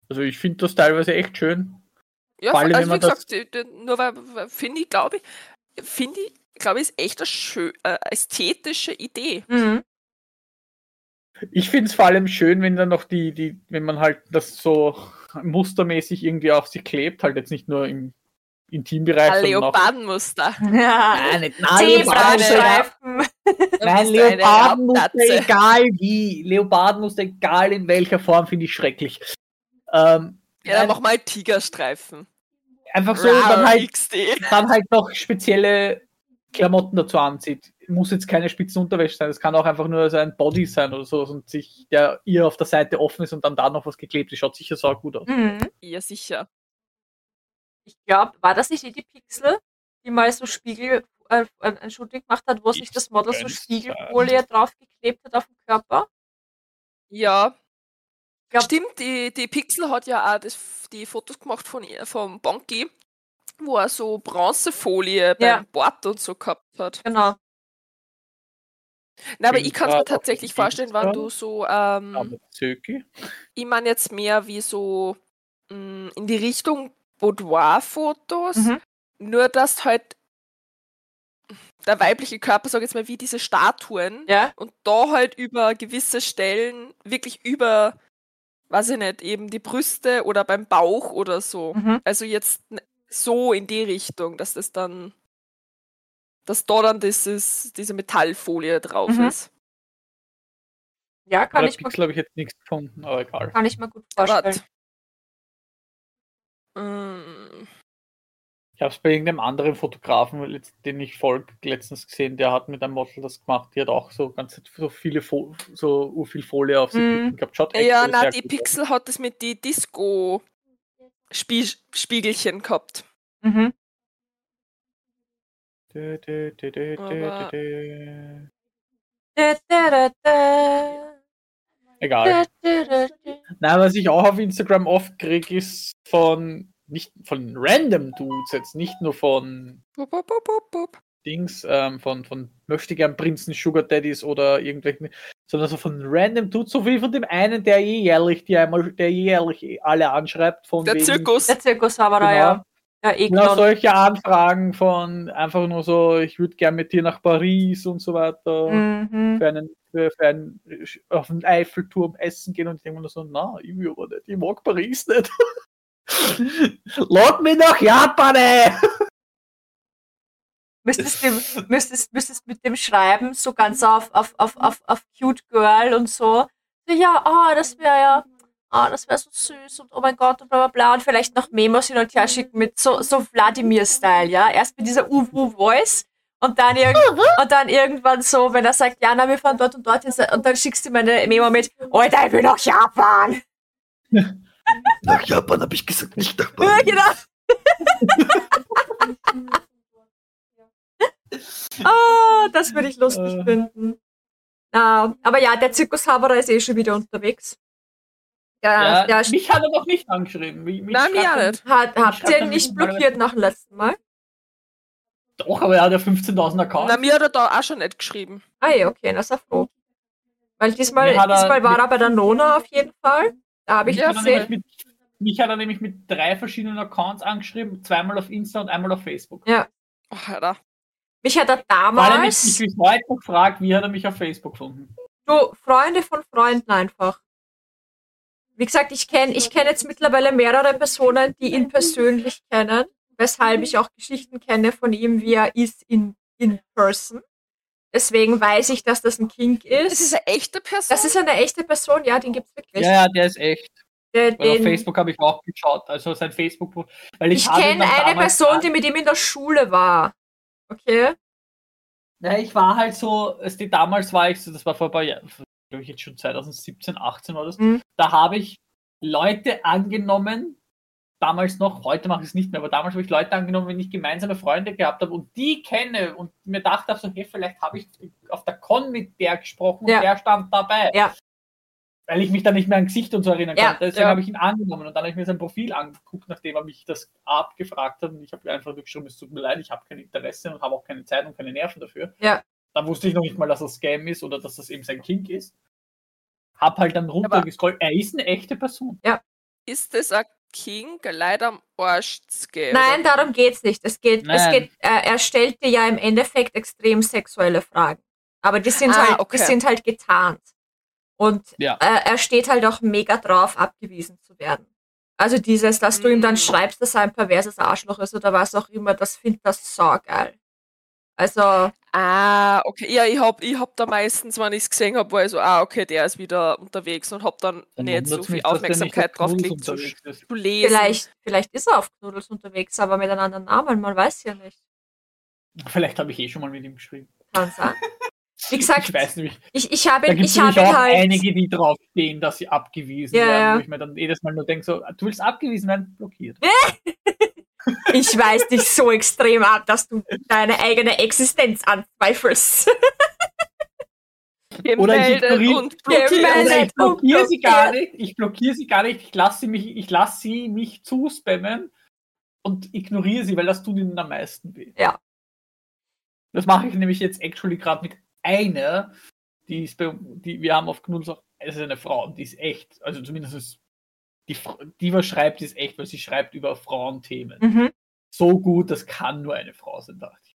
Also ich finde das teilweise echt schön. Ja, allem, also wie gesagt, nur weil, weil- finde ich, glaube ich, finde ich, glaube ich, ist echt eine schö äh, ästhetische Idee. Mhm. Ich finde es vor allem schön, wenn dann noch die, die, wenn man halt das so mustermäßig irgendwie auf sich klebt, halt jetzt nicht nur im Intimbereich, Ein sondern auch. Leopardenmuster. Ja. Nein, Leopardenmuster, egal wie. Leopardenmuster, egal in welcher Form, finde ich schrecklich. Ähm, Ja, dann mach mal Tigerstreifen. einfach so, Rar dann halt, XD. dann halt noch spezielle Klamotten dazu anzieht. Muss jetzt keine Spitzenunterwäsche sein, das kann auch einfach nur so ein Body sein oder so und sich der ihr auf der Seite offen ist und dann da noch was geklebt ist. Schaut sicher so gut aus. Mhm. Ja, sicher. Ich glaube, war das nicht die, die Pixel, die mal so Spiegel, äh, ein ein Shooting gemacht hat, wo sich das Model so Spiegelfolie draufgeklebt hat auf dem Körper? Ja. Glaub- Stimmt, die, die Pixel hat ja auch das, die Fotos gemacht von ihr, vom Bonky, wo er so Bronzefolie beim Ja. Bord und so gehabt hat. Genau. Na, aber ich kann es mir tatsächlich vorstellen, wenn du so, ähm, ich meine jetzt mehr wie so mh, in die Richtung Boudoir-Fotos, Mhm. nur dass halt der weibliche Körper, sag ich jetzt mal, wie diese Statuen Ja. und da halt über gewisse Stellen wirklich über, weiß ich nicht, eben die Brüste oder beim Bauch oder so. Mhm. Also jetzt so in die Richtung, dass das dann, dass da dann dieses, diese Metallfolie drauf Mhm. ist. Ja, kann Bei der ich, mir, Pixel habe ich jetzt nichts gefunden, aber egal. kann ich mir gut vorstellen. Mm, Ich habe es bei irgendeinem anderen Fotografen, den ich folge, letztens gesehen, der hat mit einem Model das gemacht. Die hat auch so ganz so viele Fo so viel Folie auf sich Mhm. gehabt. Schaut Ja, na, die Pixel hat es mit die Disco-Spiegelchen gehabt. Mhm. aus. Dö, dö, dö, dö, dö, Aber- dö. Da, da, da, da. Egal. Na, was ich auch auf Instagram oft kriege, ist von nicht von random Dudes, jetzt nicht nur von Bup, bup, bup, bup, bup. Dings, ähm, von, von möchte gern Prinzen, Sugar Daddies oder irgendwelchen, sondern so von random Dudes, so wie von dem einen, der eh jährlich, die einmal, der eh jährlich alle anschreibt, von Der wegen- Zirkus. Der Zirkushaberer, Genau. ja. Ja, eh Genau solche Anfragen von einfach nur so, ich würde gern mit dir nach Paris und so weiter. Mhm. Für einen, für, für einen auf den Eiffelturm essen gehen und ich denke mir nur so, na, ich will aber nicht, ich mag Paris nicht. Lad mich nach Japan, ey! Müsstest, dem, müsstest, müsstest mit dem schreiben, so ganz auf, auf, auf, auf, auf Cute Girl und so. Ja, ah, das wäre ja, ah, das wäre so süß und oh mein Gott und bla bla bla. Und vielleicht noch Memos hin und her schicken mit so, so Vladimir-Style, ja. Erst mit dieser Uwu-Voice und dann, irg und dann irgendwann so, wenn er sagt, ja, na, wir fahren dort und dort hin, und dann schickst du mir eine Memo mit, Alter, ich will nach Japan. Nach Japan habe ich gesagt, nicht nach Ja, genau. Ah, das würde ich lustig Äh. finden. Ah, aber ja, der Zirkushaberer ist eh schon wieder unterwegs. Ja, Ja, der mich hat er noch nicht angeschrieben. Mich, mich Nein, mir schreibt auch er- nicht. hat, habt ihr ihn nicht blockiert nach dem letzten Mal? Doch, aber er hat ja 15.000 Accounts. Na, mir hat er da auch schon nicht geschrieben. Ah ja, okay, na ist er froh. Weil diesmal, er diesmal war er bei der Nona auf jeden Fall. Da habe ich mich, Ja, hat er gesehen. nämlich mit, mich hat er nämlich mit drei verschiedenen Accounts angeschrieben, zweimal auf Insta und einmal auf Facebook. Ja. Oh, Alter. Mich hat er Weil er mich, damals, mich bis heute noch fragt, wie hat er mich auf Facebook gefunden. du, Freunde von Freunden einfach. Wie gesagt, ich kenne ich kenn jetzt mittlerweile mehrere Personen, die ihn persönlich kennen, weshalb ich auch Geschichten kenne von ihm, wie er ist in, in person. Deswegen weiß ich, dass das ein Kink ist. Das ist eine echte Person. Das ist eine echte Person, ja, den gibt's wirklich. Ja, ja, der ist echt. Der, Weil auf den, Facebook habe ich auch geschaut, also sein Facebook. Weil ich ich kenne eine Person, die mit ihm in der Schule war. Okay? Ja, ich war halt so, es die damals war ich so, das war vor ein paar Jahren, glaube ich jetzt schon 2017, 18 oder so. Mhm. Da habe ich Leute angenommen, damals noch, heute mache ich es nicht mehr, aber damals habe ich Leute angenommen, wenn ich gemeinsame Freunde gehabt habe und die kenne und mir dachte so, hey, vielleicht habe ich auf der Con mit der gesprochen Ja. und der stand dabei. Ja. Weil ich mich dann nicht mehr an Gesicht und so erinnern Ja, konnte. Deswegen habe ich ihn angenommen und dann habe ich mir sein Profil angeguckt, nachdem er mich das abgefragt hat und ich habe einfach geschrieben, es tut mir leid, ich habe kein Interesse und habe auch keine Zeit und keine Nerven dafür. Ja. Dann wusste ich noch nicht mal, dass das Scam ist oder dass das eben sein Kink ist. Hab halt dann runtergescrollt. Er ist eine echte Person. Ist das ein King leider am Arsch gehen? Nein, oder? darum geht's nicht. Es geht, es geht, äh, er stellt dir ja im Endeffekt extrem sexuelle Fragen. Aber die sind Ah, halt, okay. die sind halt getarnt. Und Ja. äh, er steht halt auch mega drauf, abgewiesen zu werden. Also dieses, dass du ihm dann Mm. schreibst, dass er ein perverses Arschloch ist oder was auch immer, das findet das saugeil. Also, Ah, okay. Ja, ich hab, ich hab da meistens, wenn ich es gesehen habe, war ich so, ah, okay, der ist wieder unterwegs und hab dann Dann nicht so viel Aufmerksamkeit auf drauf gelegt zu, zu lesen. vielleicht, vielleicht ist er auf Knuddels unterwegs, aber mit einem anderen Namen, man weiß ja nicht. Vielleicht habe ich eh schon mal mit ihm geschrieben. Kann sein. Wie gesagt, Ich weiß nämlich, ich, ich habe da gibt ich habe auch halt. einige, die drauf stehen, dass sie abgewiesen Ja, werden, ja. wo ich mir dann jedes Mal nur denke, so, du willst abgewiesen werden, blockiert. Ich weiß dich so extrem ab, dass du deine eigene Existenz anzweifelst. Oder ich ignoriere- und ich blockiere sie gar nicht, ich blockiere sie gar nicht, ich lasse sie mich, ich lasse sie mich zuspammen und ignoriere sie, weil das tut ihnen am meisten weh. Ja. Das mache ich nämlich jetzt actually gerade mit einer, die ist bei, die wir haben auf Knuddels auch, es ist eine Frau, und die ist echt, also zumindest ist die, die was schreibt, ist echt, weil sie schreibt über Frauenthemen. Mhm. So gut, das kann nur eine Frau sein, dachte ich.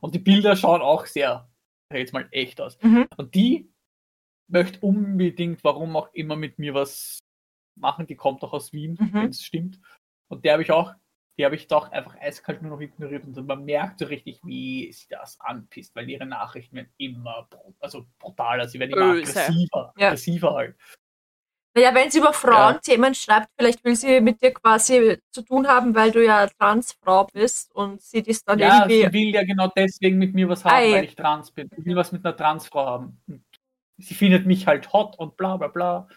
Und die Bilder schauen auch sehr, jetzt mal, echt aus. Mhm. Und die möchte unbedingt, warum auch immer, mit mir was machen. Die kommt auch aus Wien, Mhm. wenn es stimmt. Und der habe ich auch, die habe ich doch einfach eiskalt nur noch ignoriert. Und man merkt so richtig, wie sie das anpisst, weil ihre Nachrichten werden immer also brutaler, sie werden immer Böse. aggressiver, Ja. aggressiver halt. Naja, wenn sie über Frauenthemen schreibt, vielleicht will sie mit dir quasi zu tun haben, weil du ja Transfrau bist und sie das dann Ja, irgendwie. sie will ja genau deswegen mit mir was haben, Ei. weil ich trans bin. Sie will was mit einer Transfrau haben. Und sie findet mich halt hot und bla bla bla.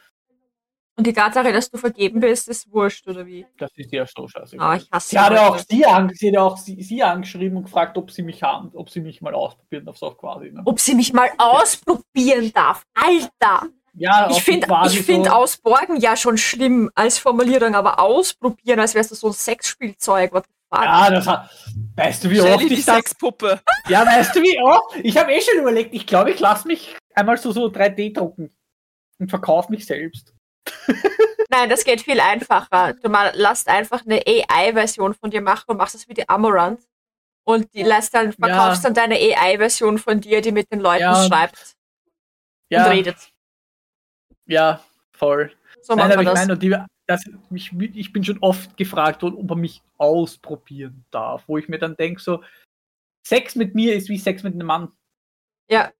Und die Tatsache, dass du vergeben bist, ist wurscht, oder wie? Das ist ja so scheiße. Ah, ich hasse Sie hat ja auch sie, an, sie, hat ja auch sie, sie angeschrieben und gefragt, ob sie mich haben, ob sie mich mal ausprobieren darf, so quasi. Ne? Ob sie mich mal ausprobieren darf. Alter! Ja, Ich finde ich find so, ausborgen ja schon schlimm als Formulierung, aber ausprobieren, als wärst du so ein Sexspielzeug. What? Ja, das hat. Weißt du, wie oft Shelly, die ich das. Sexpuppe. Ja, weißt du, wie oft? Ich habe eh schon überlegt, ich glaube, ich lasse mich einmal so, so 3D drucken und verkaufe mich selbst. Nein, das geht viel einfacher. Du mal, lässt einfach eine AI-Version von dir machen und machst es wie die Amorant. Und die lässt dann, verkaufst dann deine AI-Version von dir, die mit den Leuten Ja. schreibt Ja, und redet. Ja, voll. So Nein, aber ich das. meine, und die, das, ich, ich bin schon oft gefragt worden, ob er mich ausprobieren darf, wo ich mir dann denke, so, Sex mit mir ist wie Sex mit einem Mann. Ja,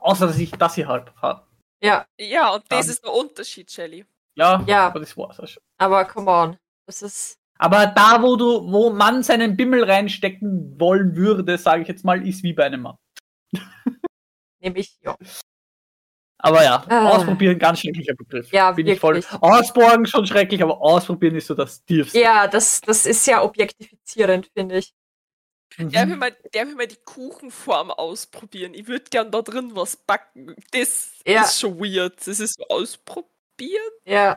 Außer, dass ich das hier halt habe. ja, Ja, und das Dann- ist der Unterschied, Shelly. Ja, Ja. aber das war's auch schon. aber come on. Das ist. Aber da, wo du, wo man seinen Bimmel reinstecken wollen würde, sage ich jetzt mal, ist wie bei einem Mann. Nämlich, ja. Aber ja, Ah. ausprobieren, ganz schrecklicher Begriff. Ja, Bin ich voll. wirklich. Ausborgen schon schrecklich, aber ausprobieren ist so das Tiefste. Ja, das, das ist sehr objektifizierend, finde ich. Mhm. Darf ich, mal, darf ich mal die Kuchenform ausprobieren? Ich würde gern da drin was backen. Das Ja. ist schon weird. Das ist so ausprobieren. Ja.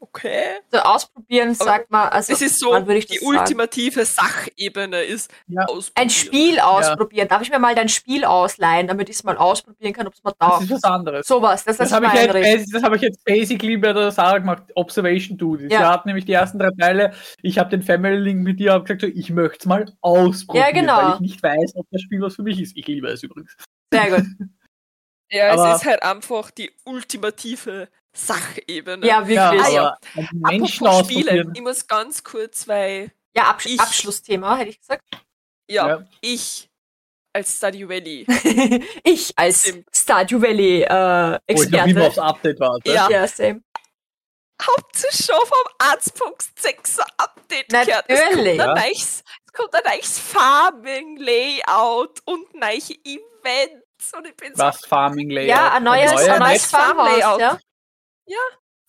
Okay. So ausprobieren, sagt man, also Das ist so, wann würde ich die das sagen? ultimative Sachebene ist Ja. ausprobieren. ein Spiel ausprobieren. Darf ich mir mal dein Spiel ausleihen, damit ich es mal ausprobieren kann, ob es mir Das taugt? ist was anderes. Sowas, das, Das ist habe ich, jetzt, das hab ich jetzt basically bei der Sarah gemacht, Observation Duties. Ja. Sie hat nämlich die ersten drei Teile, ich habe den Family Link mit dir gesagt, so, ich möchte es mal ausprobieren, Ja, genau. weil ich nicht weiß, ob das Spiel was für mich ist. Ich liebe es übrigens. Sehr gut. Ja, Aber- es ist halt einfach die ultimative Sachebene. Ja, wirklich. Ah, Ja, ja. Menschen Apropos Spiele, ich muss ganz kurz, weil Abs Ich- Abschlussthema, hätte ich gesagt. ja, Ja. ich als Stardew Valley. ich als Stimmt. Stardew Valley äh, Wo ich noch immer Experte. aufs Update warte. Ja. Ja, same. Habt ihr schon vom 1.6er Update gehört? Es kommt, Natürlich. ein Ja. neues, es kommt ein neues Farming-Layout und neue Events. Und ich bin so Was Farming Layout? Ja, ein neues, Neue ein neues Farm Farmhaus, Layout. ja.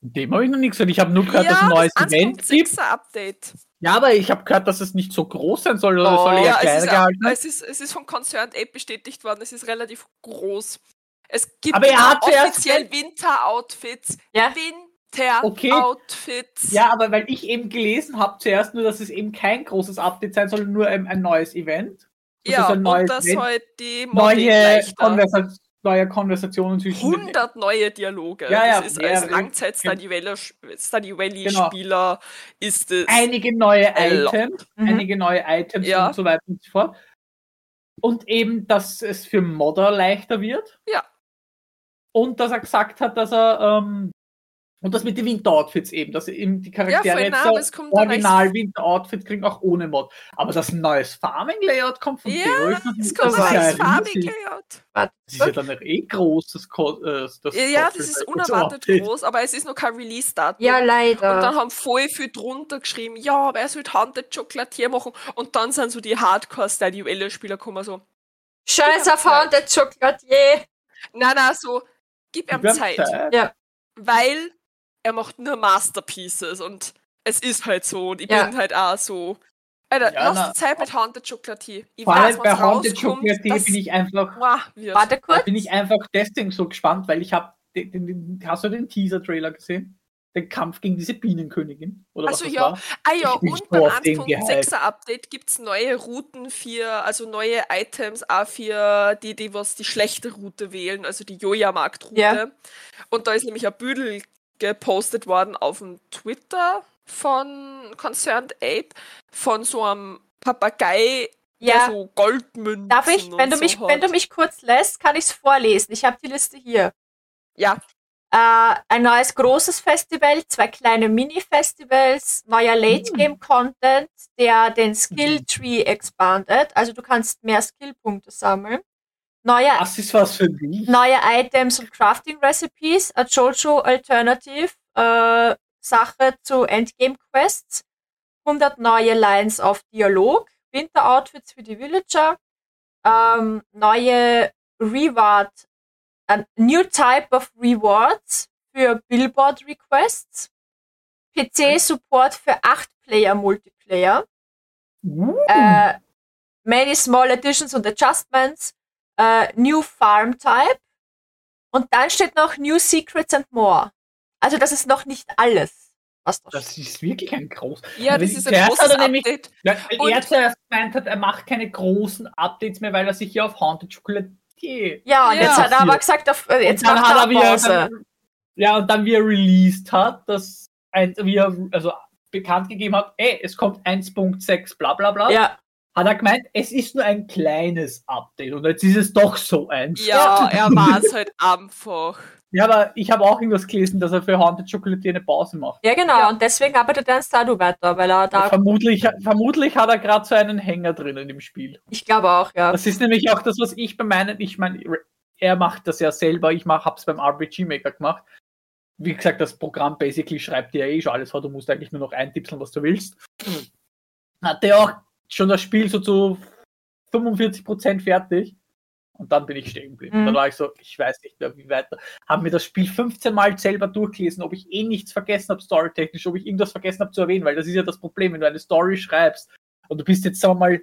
Dem habe ich noch nichts gehört. Ich habe nur gehört, dass es ein neues Event gibt. 1.6er Update. Ja, aber ich habe gehört, dass es nicht so groß sein soll oder Oh, soll eher Ja, es kleiner ist, gehalten. es, ist, es ist von Concerned Ape bestätigt worden, es ist relativ groß. Es gibt Aber er hat offiziell Winter-Outfits. Ja. Winter-Outfits. Ja, aber weil ich eben gelesen habe zuerst nur, dass es eben kein großes Update sein soll, nur ein, ein neues Event. Das ja ein und neues dass Event. halt die Modding Neue, leichter. Neue Konversationen zwischen den 100 neue Dialoge. Ja, ja, das ist als mehrere. Langzeit Stardew Genau. Valley-Spieler ist es. einige neue. Items, Mhm. einige neue Items Ja. und so weiter und so fort. Und eben, dass es für Modder leichter wird. Ja. Und dass er gesagt hat, dass er ähm, und das mit den Winter-Outfits eben, dass eben die Charaktere jetzt nah, so aber es original Winter-Outfit kriegen, auch ohne Mod. Aber dass ein neues Farming-Layout kommt von Ja, noch Es kommt das ein ja neues farbig riesig. Layout. Warte, Das ist ja dann noch eh groß, das, Ko äh, das Ja, ja, das ist unerwartet groß, aber es ist noch kein Release-Datum. Ja, Und leider. dann haben voll viel drunter geschrieben, ja, wer soll Haunted Chocolatier machen? Und dann sind so die Hardcore-Stardew-Spieler gekommen so, Scheiß auf Haunted Chocolatier. nein, nein, so, gib ihm Zeit. Zeit. Weil er macht nur Masterpieces und es ist halt so und ich Ja. bin halt auch so. Alter, Ja, lass die Zeit mit Haunted Chocolatier. Ich Vor allem weiß, bei was Haunted rauskommt, Chocolatier bin ich einfach Wow. Warte Da kurz. bin ich einfach deswegen so gespannt, weil ich habe den, den, den, hast du den Teaser-Trailer gesehen? Den Kampf gegen diese Bienenkönigin? Oder Also was das ja, war? Ah ja, und beim auf den 1.6er Update gibt es neue Routen für, also neue Items auch für die, die was die schlechte Route wählen, also die Joja-Markt-Route. Ja. Und da ist nämlich ein Büdel gepostet worden auf dem Twitter von Concerned Ape von so einem Papagei, der Ja, so Goldmünzen darf ich, wenn du so mich, hat. wenn du mich kurz lässt, kann ich es vorlesen. Ich habe die Liste hier. Ja, Äh, ein neues großes Festival, zwei kleine Mini-Festivals, neuer Late-Game-Content, der den Skill-Tree expandet. Also du kannst mehr Skill-Punkte sammeln. Neue, Das ist was für mich. neue Items und Crafting-Recipes, a Jojo Alternative, äh, Sache zu Endgame-Quests, 100 neue Lines auf Dialog, Winter-Outfits für die Villager, ähm, neue Reward, a new type of rewards für Billboard Requests, PC-Support für 8-Player-Multiplayer, Uh, äh, many small additions und adjustments, äh, new farm type und dann steht noch new secrets and more. Also das ist noch nicht alles, was da steht. das ist wirklich ein groß. ja, Aber das ist ein großes er nämlich- Update. Ja, weil Und- er zuerst gemeint hat, er macht keine großen Updates mehr, weil er sich hier auf Haunted Chocolatier. Ja, und Ja. jetzt hat er aber gesagt, auf, äh, jetzt und dann macht hat er er wieder. Pause. Dann, ja, und dann, wie er released hat, dass ein, wie er also bekannt gegeben hat, ey, es kommt 1.6, bla bla bla. Ja, hat er gemeint, es ist nur ein kleines Update und jetzt ist es doch so eins. Ja, er war es halt einfach. Ja, aber ich habe auch irgendwas gelesen, dass er für Haunted Chocolatier eine Pause macht. ja genau. Ja. Und deswegen arbeitet er an Stardew weiter, weil er da, Vermutlich, vermutlich hat er gerade so einen Hänger drinnen im Spiel. ich glaube auch, ja. Das ist nämlich auch das, was ich bei meinen, ich meine, er macht das ja selber, ich mach, hab's beim RPG Maker gemacht. Wie gesagt, das Programm basically schreibt dir ja eh schon alles vor, du musst eigentlich nur noch eintipseln, was du willst. Hat er auch schon das Spiel so zu 45% fertig. Und dann bin ich stehen geblieben. Mhm. Dann war ich so, ich weiß nicht mehr, wie weiter. Haben mir das Spiel 15 Mal selber durchgelesen, ob ich eh nichts vergessen habe, storytechnisch, ob ich irgendwas vergessen habe zu erwähnen, weil das ist ja das Problem, wenn du eine Story schreibst und du bist jetzt, sagen wir mal,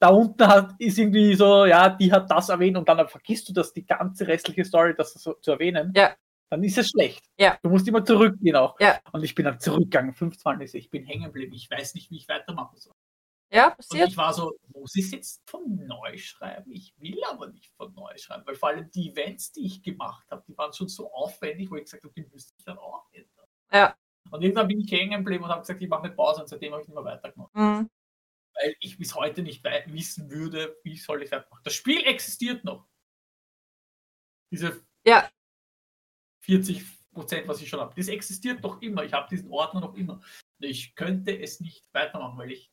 da unten hat, ist irgendwie so, ja, die hat das erwähnt und dann vergisst du das, die ganze restliche Story, das so, zu erwähnen, Ja. dann ist es schlecht. Ja. Du musst immer zurückgehen auch. Ja. Und ich bin dann zurückgegangen, 15 Mal, ich bin hängen geblieben, ich weiß nicht, wie ich weitermachen soll. Ja, Und passiert. ich war so, muss ich es jetzt von neu schreiben? Ich will aber nicht von neu schreiben, weil vor allem die Events, die ich gemacht habe, die waren schon so aufwendig, wo ich gesagt habe, die müsste ich dann auch ändern. Ja. Und irgendwann bin ich hängen geblieben und habe gesagt, ich mache eine Pause und seitdem habe ich nicht mehr weitergemacht. Mhm. Weil ich bis heute nicht wissen würde, wie soll ich weitermachen. Das Spiel existiert noch. Diese Ja. 40 Prozent, was ich schon habe. Das existiert noch immer. Ich habe diesen Ordner noch immer. Ich könnte es nicht weitermachen, weil ich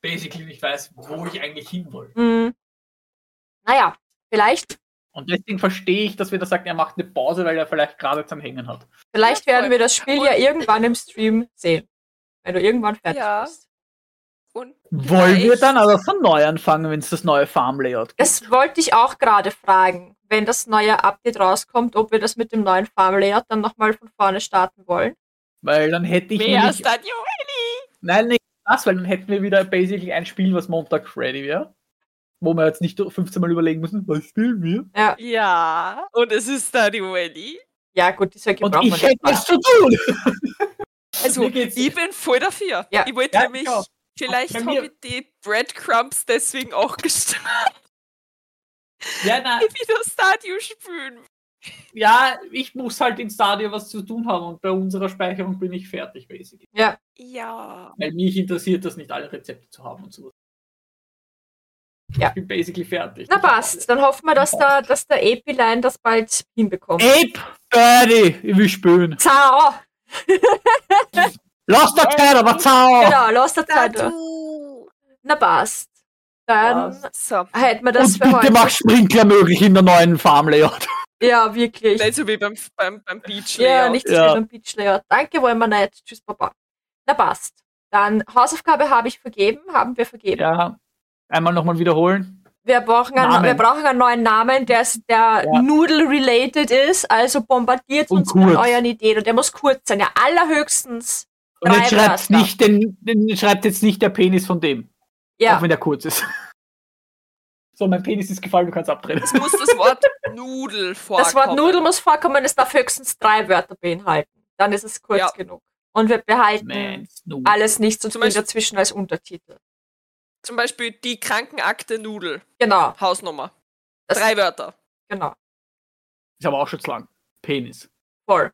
basically nicht weiß, wo ich eigentlich hin will. Mhm. Naja, vielleicht, Und deswegen verstehe ich, dass wir da sagen, er macht eine Pause, weil er vielleicht gerade zum Hängen hat. vielleicht Ja, werden wir das Spiel Und- ja irgendwann im Stream sehen. Wenn du irgendwann fertig Ja. bist. Und Wollen wir dann aber von neu anfangen, wenn es das neue Farm-Layout gibt? Das wollte ich auch gerade fragen, wenn das neue Update rauskommt, ob wir das mit dem neuen Farm-Layout dann nochmal von vorne starten wollen. Weil dann hätte ich Wer nämlich, Joeli? Nein, nicht das, weil dann hätten wir wieder basically ein Spiel, was Montag ready wäre. Wo wir jetzt nicht 15 Mal überlegen müssen, was spielen wir? Ja, Ja, und es ist dann Joeli. ja gut, solche Und ich hätte was zu tun. Also, ich bin voll dafür. Ja. Ich wollte Ja, nämlich, ich auch. vielleicht habe ich die Breadcrumbs deswegen auch gestartet, Ja, nein, wieder Stadio spielen. Ja, ich muss halt in Stadia was zu tun haben und bei unserer Speicherung bin ich fertig, basically. Ja, Ja. Weil mich interessiert das nicht, alle Rezepte zu haben und so. Ja. Ich bin basically fertig. na passt. Dann hoffen wir, dass der, dass der Epiline das bald hinbekommt. Ape, Birdie, ich will spielen. Zau! Lass der Zeit, aber zau! Genau, los der Zeit. Na passt. Dann So, hätten wir das Und für bitte heute. mach Sprinkler möglich in der neuen Farm-Layout. Ja, wirklich. nicht so wie beim, beim, beim Beach Ja, Layout. nicht so Ja. wie beim Beach Layout. Danke, wollen wir nicht. Tschüss, Papa. Na passt. Dann Hausaufgabe habe ich vergeben, haben wir vergeben. Ja, einmal nochmal wiederholen. Wir, brauchen einen, Namen. wir brauchen einen neuen Namen, der, der Ja. Noodle-related ist. Also bombardiert Und uns mit kurz. euren Ideen. Und der muss kurz sein. Ja, allerhöchstens. Und Drei jetzt schreibt Wörter. nicht den, den schreibt jetzt nicht der Penis von dem. Auch Ja, wenn der kurz ist. So, mein Penis ist gefallen, du kannst abdrehen. Es muss das Wort Nudel vorkommen. das Wort Nudel muss vorkommen. Es darf höchstens drei Wörter beinhalten. Dann ist es kurz Ja. genug. Und wir behalten Man, alles nicht so Zum viel Beispiel- dazwischen als Untertitel. Zum Beispiel die Krankenakte Nudel. Genau. Hausnummer. Das, Drei Wörter. Genau. Ist aber auch schon zu lang. Penis. Voll.